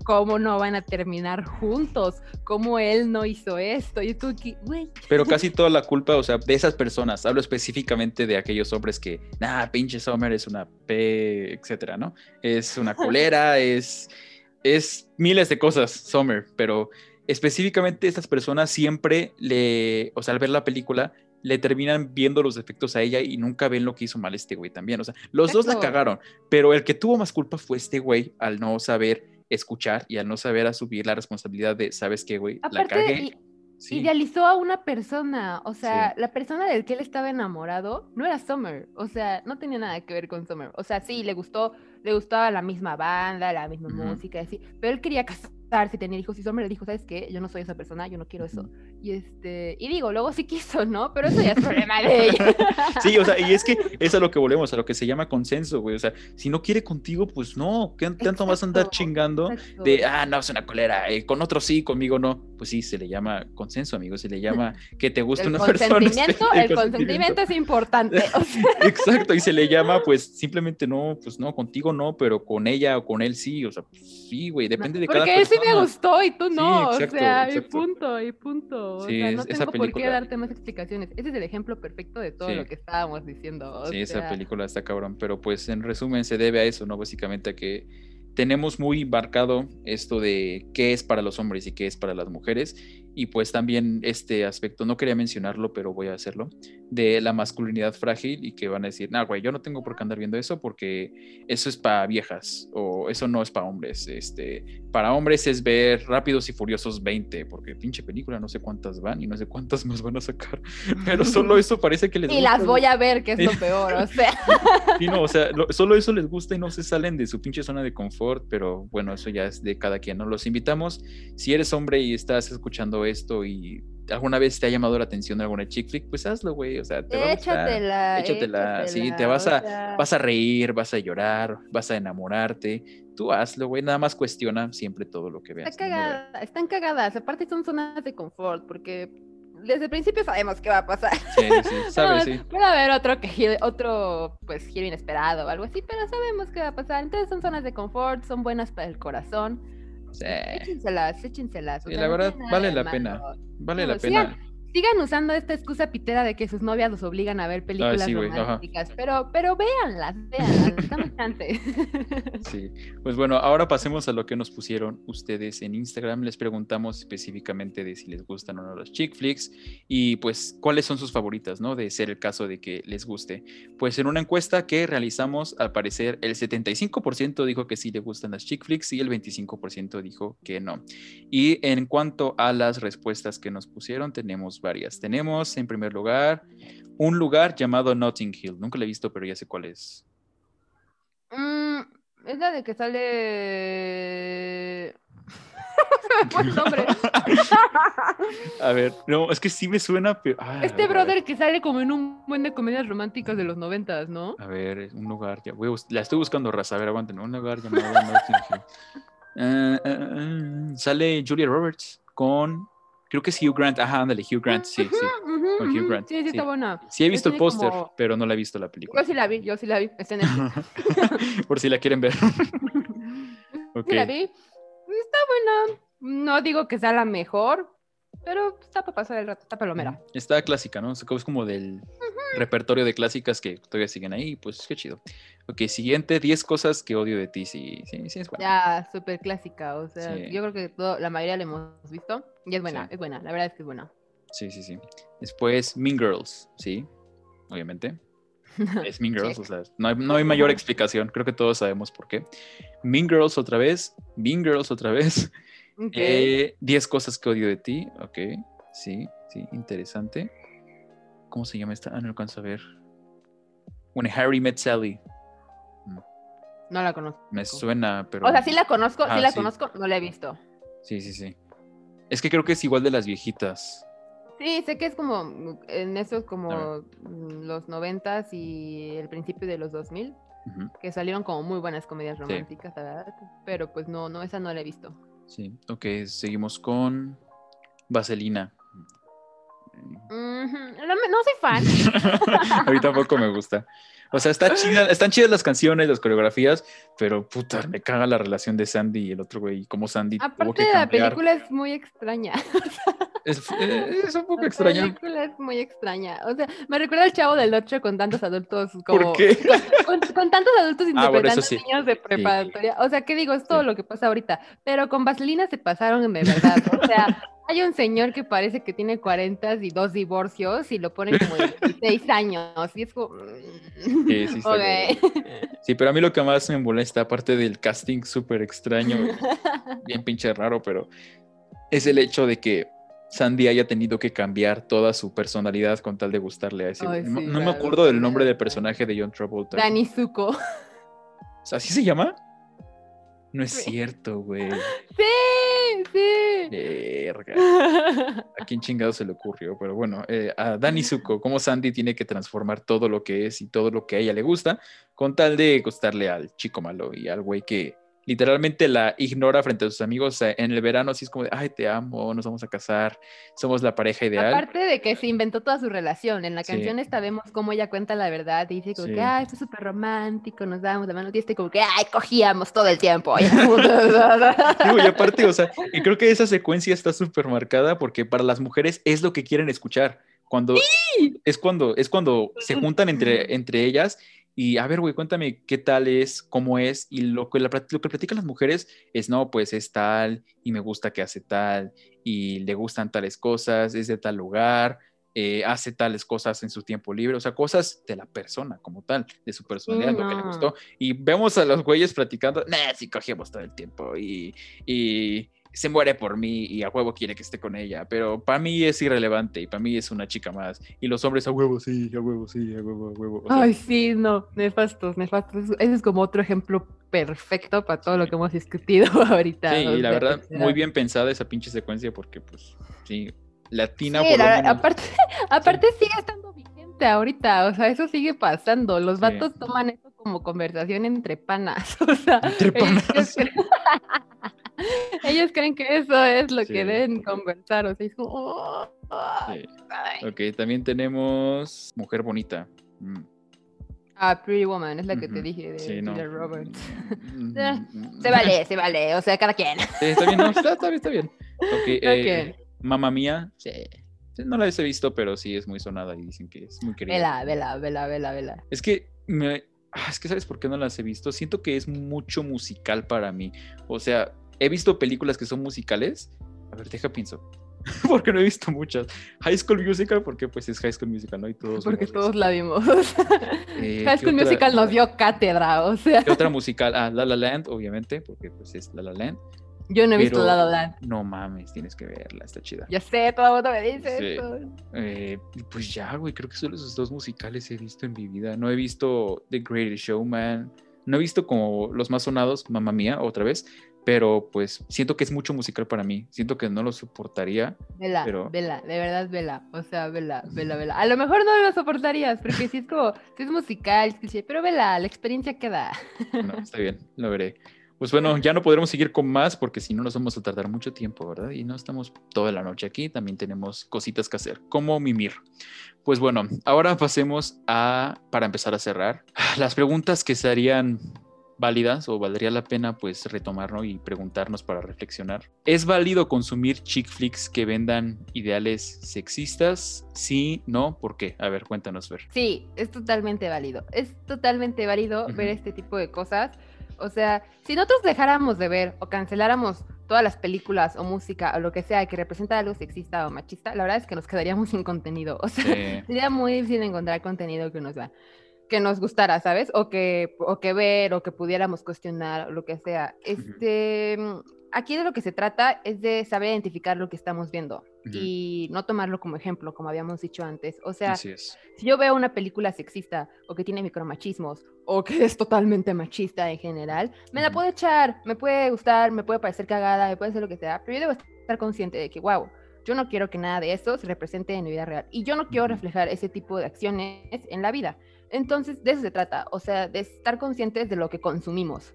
¿cómo no van a terminar juntos? ¿Cómo él no hizo esto? Y tú, güey. Pero casi toda la culpa, o sea, de esas personas, hablo específicamente de aquellos hombres que, nah, pinche Summer es una P, etcétera, ¿no? Es una <laughs> colera, es, es miles de cosas, Summer, pero específicamente estas personas siempre le, o sea, al ver la película, le terminan viendo los defectos a ella y nunca ven lo que hizo mal este güey también. O sea, los dos la cagaron, pero el que tuvo más culpa fue este güey al no saber escuchar y al no saber asumir la responsabilidad de, ¿sabes qué, güey? la cagué. Idealizó a una persona, o sea, la persona del que él estaba enamorado no era Summer, o sea, no tenía nada que ver con Summer, o sea, sí, le gustó, le gustaba la misma banda, la misma música, así, pero él quería casar si tener hijos y su hombre le dijo, ¿sabes qué? Yo no soy esa persona, yo no quiero eso. Y este, y digo, luego sí quiso, ¿no? Pero eso ya es problema de ella. <laughs> sí, o sea, y es que es a lo que volvemos, a lo que se llama consenso, güey. O sea, si no quiere contigo, pues no. ¿Qué tanto vas a andar chingando de, ah, no, es una colera, eh, con otro sí, conmigo no? Pues sí, se le llama consenso, amigo, se le llama <laughs> que te guste una persona. <laughs> El, consentimiento es importante. Exacto, y se le llama, pues simplemente no, pues no, contigo no, pero con ella o con él sí, o sea, pues, sí, güey, depende de cada persona me gustó y tú no. o sea, y punto, y punto. O sea, no tengo por qué darte más explicaciones. Ese es el ejemplo perfecto de todo lo que estábamos diciendo. sí, esa película está cabrón, pero pues en resumen se debe a eso, ¿no? Básicamente a que tenemos muy marcado esto de qué es para los hombres y qué es para las mujeres y pues también este aspecto, no quería mencionarlo, pero voy a hacerlo, de la masculinidad frágil y que van a decir, nah, güey, yo no tengo por qué andar viendo eso porque eso es para viejas o eso no es para hombres. Este, para hombres es ver Rápidos y Furiosos 20, porque pinche película, no sé cuántas van y no sé cuántas más van a sacar, <laughs> pero solo eso parece que les Y las voy a ver, que es lo <laughs> peor, o sea. Y no, o sea, solo eso les gusta y no se salen de su pinche zona de confort, pero bueno, eso ya es de cada quien, ¿no? Los invitamos, si eres hombre y estás escuchando esto y alguna vez te ha llamado la atención alguna chick flick, pues hazlo, güey. O sea, te va a échatela, échatela, sí, te vas a, vas a reír, vas a llorar, vas a enamorarte. Tú hazlo, güey. Nada más cuestiona siempre todo lo que veas. Está cagada, están cagadas. Aparte son zonas de confort, porque desde el principio sabemos qué va a pasar. Sí, sí, <laughs> sabes, sí. Puede haber otro que otro pues giro inesperado o algo así, pero sabemos qué va a pasar. Entonces son zonas de confort, son buenas para el corazón Sí. Échenselas, échenselas. Y la verdad, vale la pena. Vale la pena sigan usando esta excusa pitera de que sus novias los obligan a ver películas románticas, pero, pero véanlas, véanlas, dame chance. <laughs> Sí, pues bueno, ahora pasemos a lo que nos pusieron ustedes en Instagram. Les preguntamos específicamente de si les gustan o no los chick flicks y pues cuáles son sus favoritas, ¿no? De ser el caso de que les guste. Pues en una encuesta que realizamos, al parecer el 75% dijo que sí le gustan las chick flicks y el 25% dijo que no. Y en cuanto a las respuestas que nos pusieron, tenemos varias. Tenemos en primer lugar un lugar llamado Notting Hill. Nunca lo he visto, pero ya sé cuál es. Mm, es la de que sale. <laughs> <laughs> A ver, no, es que sí me suena, pero. Ah, este brother que sale como en un buen de comedias románticas de los noventas, ¿no? A ver, un lugar, ya la estoy buscando raza, a ver, aguanten, un lugar llamado Notting Hill. <laughs> Ah, ah, sale Julia Roberts con Creo que es Hugh Grant. Ajá, ándale, Hugh Grant, sí, sí. con Hugh Grant. Sí, sí, está buena. Sí, he visto el póster, pero no la he visto la película. Yo sí la vi, yo sí la vi. Está en <laughs> Por si la quieren ver. okay. <laughs> Sí la vi. Está buena. No digo que sea la mejor, pero está para pasar el rato, está palomera. Está clásica, ¿no? Es como del repertorio de clásicas que todavía siguen ahí, pues qué chido. Ok, siguiente, 10 cosas que odio de ti, sí, sí, sí es buena. Ya, súper clásica, o sea, yo creo que la mayoría la hemos visto y es buena, es buena, la verdad es que es buena. Sí, sí, sí. Después, Mean Girls, sí, obviamente. <laughs> Es Mean Girls, o sea, no hay, no hay, mayor explicación, creo que todos sabemos por qué. Mean Girls otra vez, Mean Girls otra vez. 10 eh, cosas que odio de ti, ok, sí, sí, interesante. ¿Cómo se llama esta? Ah, no alcanzo a ver. When Harry Met Sally. Mm. No la conozco. Me suena, pero. O sea, sí la conozco, sí la conozco, no la he visto. Sí, sí, sí. Es que creo que es igual de las viejitas. Sí, sé que es como en esos como los noventas y el principio de los 2000, que salieron como muy buenas comedias románticas, ¿verdad? Pero pues no, no, esa no la he visto. Sí, ok, seguimos con Vaselina. No soy fan. <laughs> a mí tampoco me gusta. O sea, está chida, están chidas las canciones, las coreografías, pero puta, me caga la relación de Sandy y el otro güey, como Sandy Aparte de la película es muy extraña. <laughs> Es, eh, <laughs> es, un poco extraña. La película es muy extraña. O sea, me recuerda al chavo del 8 con tantos adultos como... ¿Por qué? <laughs> Con, tantos adultos ah, interpretando niños de preparatoria. O sea, ¿qué digo? Es todo lo que pasa ahorita. Pero con Vaselina se pasaron de verdad. O sea, <laughs> hay un señor que parece que tiene 40 y dos divorcios y lo ponen como de 16 años. Y es como. Sí, sí, sí, pero a mí lo que más me molesta, aparte del casting súper extraño, bien pinche raro, pero es el hecho de que Sandy haya tenido que cambiar toda su personalidad con tal de gustarle a ese. no, me acuerdo del nombre del personaje de John Travolta. Danny Zuko. ¿Así se llama? No es cierto, güey. Sí, sí. Verga. <laughs> ¿A quién chingado se le ocurrió? Pero bueno, eh, a Dani Zuko, cómo Sandy tiene que transformar todo lo que es y todo lo que a ella le gusta, con tal de gustarle al chico malo y al güey que literalmente la ignora frente a sus amigos en el verano, así es como de, ay, te amo, nos vamos a casar, somos la pareja ideal. Aparte de que se inventó toda su relación, en la canción esta vemos cómo ella cuenta la verdad y dice como que, ay, esto es súper romántico, nos damos la mano y este como que, ay, cogíamos todo el tiempo. <laughs> y aparte, o sea, y creo que esa secuencia está súper marcada porque para las mujeres es lo que quieren escuchar. Cuando es cuando es cuando se juntan entre, entre ellas y a ver, güey, cuéntame qué tal es, cómo es. Y lo que, lo que platican las mujeres es, no, pues es tal, y me gusta que hace tal, y le gustan tales cosas, es de tal lugar, eh, hace tales cosas en su tiempo libre, o sea, cosas de la persona como tal, de su personalidad, lo que le gustó. Y vemos a los güeyes platicando, nah, sí cogemos todo el tiempo, y, y se muere por mí y a huevo quiere que esté con ella, pero para mí es irrelevante y para mí es una chica más. Y los hombres a huevo sí, a huevo sí, a huevo, a huevo. Ay, sí, no, nefastos, nefastos. Ese es como otro ejemplo perfecto para todo lo que hemos discutido <laughs> ahorita. Sí, y la verdad, muy bien pensada esa pinche secuencia porque, pues, sí, latina. Sí, aparte, <laughs> aparte sigue estando vigente ahorita, o sea, eso sigue pasando. Los vatos toman eso como conversación entre panas, <laughs> o sea. Entre panas. <laughs> Ellos creen que eso es lo que deben conversar, o sea, es como... Oh, ok, también tenemos Mujer Bonita. Mm. Ah, Pretty Woman, es la que te dije de sí, Roberts. Mm, <laughs> eh, mm, se vale, <laughs> se vale, o sea, cada quien. Sí, está bien, no, está, bien, está bien. Ok, eh, Mamma Mía, sí. No la he visto, pero sí es muy sonada y dicen que es muy querida. Vela, vela, vela, vela, vela. Es que me, ah, es que sabes por qué no las he visto. Siento que es mucho musical para mí. O sea, he visto películas que son musicales. A ver, deja pienso. <laughs> porque no he visto muchas. High School Musical, porque pues es High School Musical, ¿no? Y todos porque todos la vimos. Eh, <laughs> High School Musical nos dio cátedra, o sea. ¿Qué otra musical? Ah, La La Land, obviamente, porque pues es La La Land. Yo no he visto La La Land. No mames, tienes que verla, está chida. Ya sé, todo el mundo me dice eso. Eh, pues ya, güey, creo que solo esos dos musicales he visto en mi vida. No he visto The Greatest Showman. No he visto como los más sonados, Mamma Mía, otra vez, pero pues siento que es mucho musical para mí, siento que no lo soportaría. Vela, pero... vela, de verdad vela, o sea, vela, vela, vela. A lo mejor no lo soportarías, porque si es como, si es musical, pero vela, la experiencia queda. Bueno, <laughs> está bien, lo veré. Pues bueno, ya no podremos seguir con más porque si no nos vamos a tardar mucho tiempo, ¿verdad? Y no estamos toda la noche aquí, también tenemos cositas que hacer, como mimir. Pues bueno, ahora pasemos a, para empezar a cerrar, <laughs> las preguntas que serían válidas o valdría la pena pues retomarnos y preguntarnos para reflexionar. ¿Es válido consumir chick flicks que vendan ideales sexistas? Sí, no, ¿por qué? A ver, cuéntanos, Ver. Sí, es totalmente válido. Es totalmente válido ver este tipo de cosas. O sea, si nosotros dejáramos de ver o canceláramos todas las películas o música o lo que sea que representa algo sexista o machista, la verdad es que nos quedaríamos <laughs> sin contenido. O sea, sería muy difícil encontrar contenido que nos da que nos gustara, ¿sabes? O que, o que ver, o que pudiéramos cuestionar, o lo que sea. Este, aquí de lo que se trata es de saber identificar lo que estamos viendo y no tomarlo como ejemplo, como habíamos dicho antes. O sea, si yo veo una película sexista o que tiene micromachismos o que <laughs> es totalmente machista en general, me la puedo echar, me puede gustar, me puede parecer cagada, me puede ser lo que sea, pero yo debo estar consciente de que, wow, yo no quiero que nada de eso se represente en mi vida real y yo no quiero reflejar ese tipo de acciones en la vida. Entonces, de eso se trata, o sea, de estar conscientes de lo que consumimos.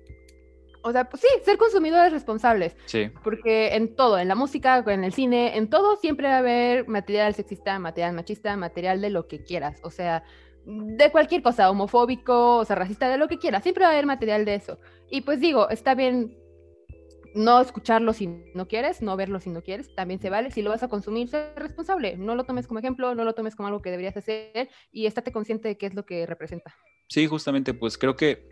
O sea, pues sí, ser consumidores responsables. Sí. Porque en todo, en la música, en el cine, en todo siempre va a haber material sexista, material machista, material de lo que quieras. O sea, de cualquier cosa, homofóbico, o sea, racista, de lo que quieras. Siempre va a haber material de eso. Y pues digo, está bien no escucharlo si no quieres, no verlo si no quieres, también se vale. Si lo vas a consumir, sé responsable. No lo tomes como ejemplo, no lo tomes como algo que deberías hacer y estate consciente de qué es lo que representa. Sí, justamente, pues creo que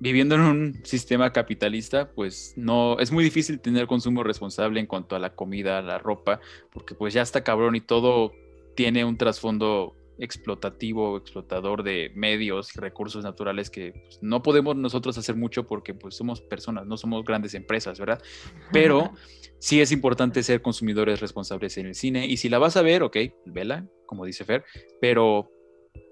viviendo en un sistema capitalista, pues no, es muy difícil tener consumo responsable en cuanto a la comida, la ropa, porque pues ya está cabrón y todo tiene un trasfondo explotativo, explotador de medios y recursos naturales que pues, no podemos nosotros hacer mucho porque pues somos personas, no somos grandes empresas, ¿verdad? Pero sí es importante ser consumidores responsables en el cine y si la vas a ver, ok, vela, como dice Fer, pero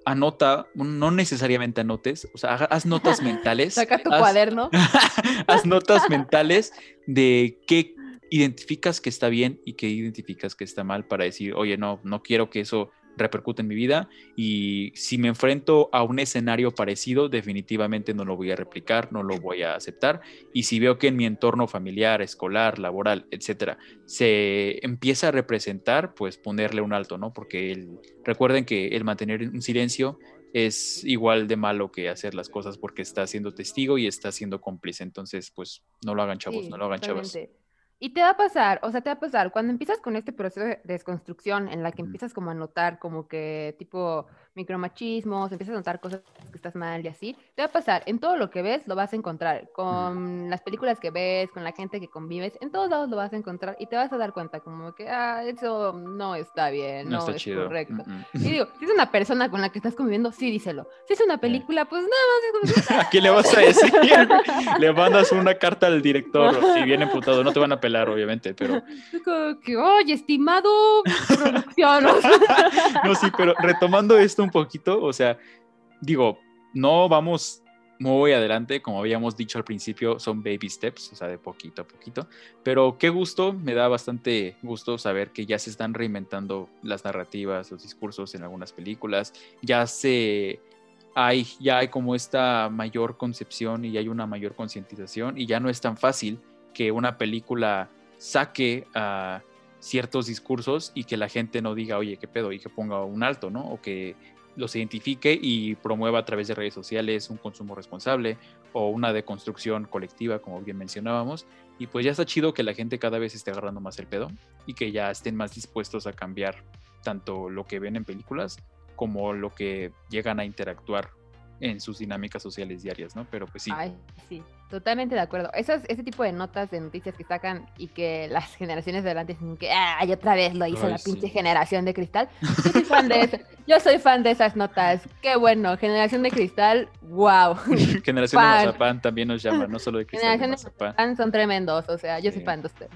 anota, no necesariamente anotes, o sea, haz notas mentales. <laughs> Saca tu cuaderno. <laughs> haz notas mentales de qué identificas que está bien y qué identificas que está mal para decir, oye, no, no quiero que eso repercute en mi vida y si me enfrento a un escenario parecido, definitivamente no lo voy a replicar, no lo voy a aceptar y si veo que en mi entorno familiar, escolar, laboral, etcétera, se empieza a representar, pues ponerle un alto, ¿no? Porque recuerden que el mantener un silencio es igual de malo que hacer las cosas porque está siendo testigo y está siendo cómplice. Entonces, pues no lo hagan chavos, no lo hagan chavos. Y te va a pasar, o sea, te va a pasar, cuando empiezas con este proceso de desconstrucción en la que empiezas como a notar como que tipo micromachismos, empiezas a notar cosas que estás mal y así, te va a pasar, en todo lo que ves lo vas a encontrar, con las películas que ves, con la gente que convives, en todos lados lo vas a encontrar y te vas a dar cuenta como que, ah, eso no está bien, no, es correcto. Y digo, si es una persona con la que estás conviviendo, sí díselo. Si es una película, pues nada más. ¿A quién <laughs> le vas a decir? <laughs> le mandas una carta al director, si viene emputado, no te van a pelar, obviamente, pero... <laughs> Como que, oye, estimado producción. no, sí, pero retomando esto un poquito, o sea, digo, no vamos muy adelante, como habíamos dicho al principio, son baby steps, o sea, de poquito a poquito, pero qué gusto, me da bastante gusto saber que ya se están reinventando las narrativas, los discursos en algunas películas, ya se hay, ya hay como esta mayor concepción y hay una mayor concientización y ya no es tan fácil que una película saque a ciertos discursos y que la gente no diga, oye, qué pedo, y que ponga un alto, ¿no? O que los identifique y promueva a través de redes sociales un consumo responsable o una deconstrucción colectiva, como bien mencionábamos. Y pues ya está chido que la gente cada vez esté agarrando más el pedo y que ya estén más dispuestos a cambiar tanto lo que ven en películas como lo que llegan a interactuar en sus dinámicas sociales diarias, ¿no? Pero pues sí. Ay, sí, totalmente de acuerdo. Esas, ese tipo de notas de noticias que sacan y que las <laughs> generaciones de adelante dicen que, ay, otra vez lo hizo la pinche generación de cristal. Yo soy fan de eso. <laughs> Yo soy fan de esas notas. Qué bueno, generación de cristal, wow. <laughs> generación de mazapán también nos llama, no solo de cristal. Generación de mazapán. son tremendos, o sea, yo soy fan de ustedes.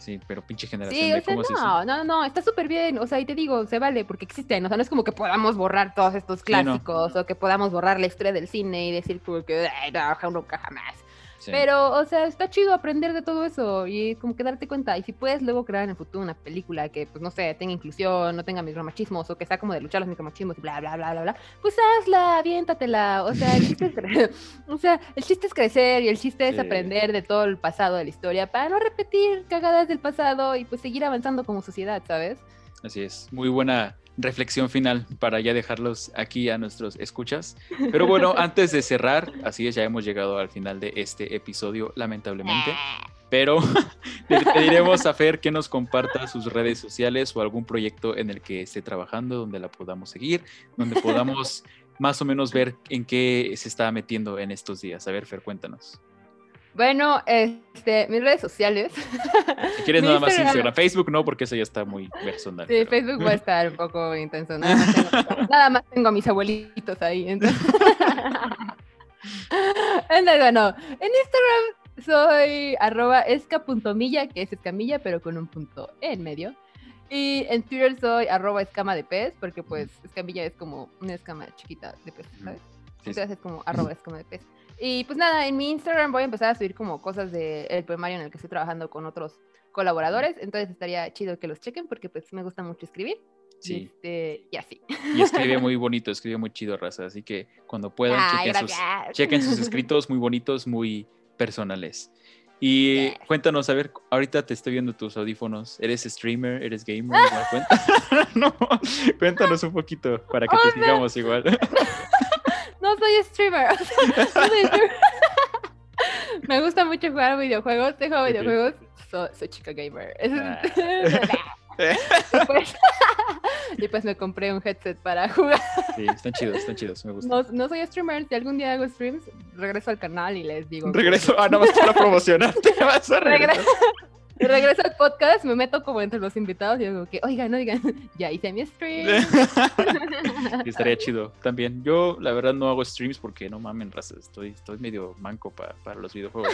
Sí, pero pinche generación. Sí, o sea, no, no, no, está súper bien. O sea, y te digo, se vale porque existen. O sea, no es como que podamos borrar todos estos clásicos o que podamos borrar la historia del cine y decir que no, nunca jamás. Pero, o sea, está chido aprender de todo eso y como que darte cuenta. Y si puedes luego crear en el futuro una película que, pues no sé, tenga inclusión, no tenga micromachismos o que sea como de luchar los micromachismos y bla, bla, bla, bla, bla, pues hazla, aviéntatela. O sea, el chiste es, <laughs> o sea, el chiste es crecer y el chiste es aprender de todo el pasado de la historia para no repetir cagadas del pasado y pues seguir avanzando como sociedad, ¿sabes? Así es, muy buena reflexión final para ya dejarlos aquí a nuestros escuchas. Pero bueno, <laughs> antes de cerrar, así es, ya hemos llegado al final de este episodio, lamentablemente. Pero <laughs> le pediremos a Fer que nos comparta sus redes sociales o algún proyecto en el que esté trabajando, donde la podamos seguir, donde podamos más o menos ver en qué se está metiendo en estos días. A ver, Fer, cuéntanos. Bueno, este, mis redes sociales. Si quieres <laughs> nada más Instagram, Facebook no, porque eso ya está muy personal. Sí, Facebook va a estar un poco <laughs> intenso. Nada más tengo, a mis abuelitos ahí. <laughs> Entonces... bueno, en Instagram soy arroba esca.milla, que es escamilla, pero con un punto en medio. Y en Twitter soy arroba escama de pez, porque pues escamilla es como una escama chiquita de pez, ¿sabes? Entonces es como arroba escama de pez. Y pues nada, en mi Instagram voy a empezar a subir como cosas del poemario en el que estoy trabajando con otros colaboradores, entonces estaría chido que los chequen porque pues me gusta mucho escribir. Sí. Este, y así. Y escribe muy bonito, escribe muy chido, raza. Así que cuando puedan, chequen, sus, escritos muy bonitos, muy personales. Y cuéntanos, a ver, ahorita te estoy viendo tus audífonos. ¿Eres streamer? ¿Eres gamer? no, <laughs> <laughs> cuéntanos un poquito para que te sigamos igual. <laughs> no soy streamer. <laughs> <laughs> <laughs> Me gusta mucho jugar videojuegos. Te videojuegos. soy chica gamer. Ah. y, pues, me compré un headset para jugar. Sí, están chidos, están chidos, me gustan. No, soy streamer, si algún día hago streams, regreso al canal y les digo. Regreso, ah, no más para promocionar, te vas a regresar regreso al podcast, me meto como entre los invitados y digo que, oigan, oigan, <laughs> ya hice mi stream. <laughs> estaría chido también. Yo, la verdad, no hago streams porque no mamen, raza, estoy, estoy medio manco para los videojuegos.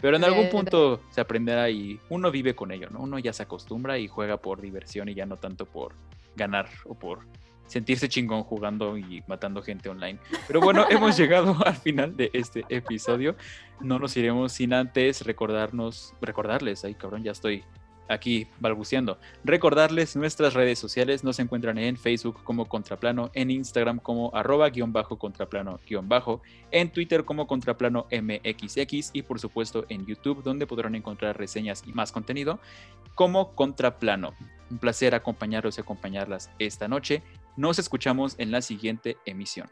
Pero en <laughs> algún punto se aprenderá y uno vive con ello, ¿no? Uno ya se acostumbra y juega por diversión y ya no tanto por ganar o por sentirse chingón jugando y matando gente online. Pero bueno, <laughs> hemos llegado al final de este episodio. No nos iremos sin antes recordarnos, recordarles, ay cabrón, ya estoy aquí balbuceando. Recordarles nuestras redes sociales nos encuentran en Facebook como Contraplano, en Instagram como arroba guion bajo contraplano guion bajo, en Twitter como Contraplano MXX y por supuesto en YouTube donde podrán encontrar reseñas y más contenido como Contraplano. Un placer acompañaros y acompañarlas esta noche. Nos escuchamos en la siguiente emisión.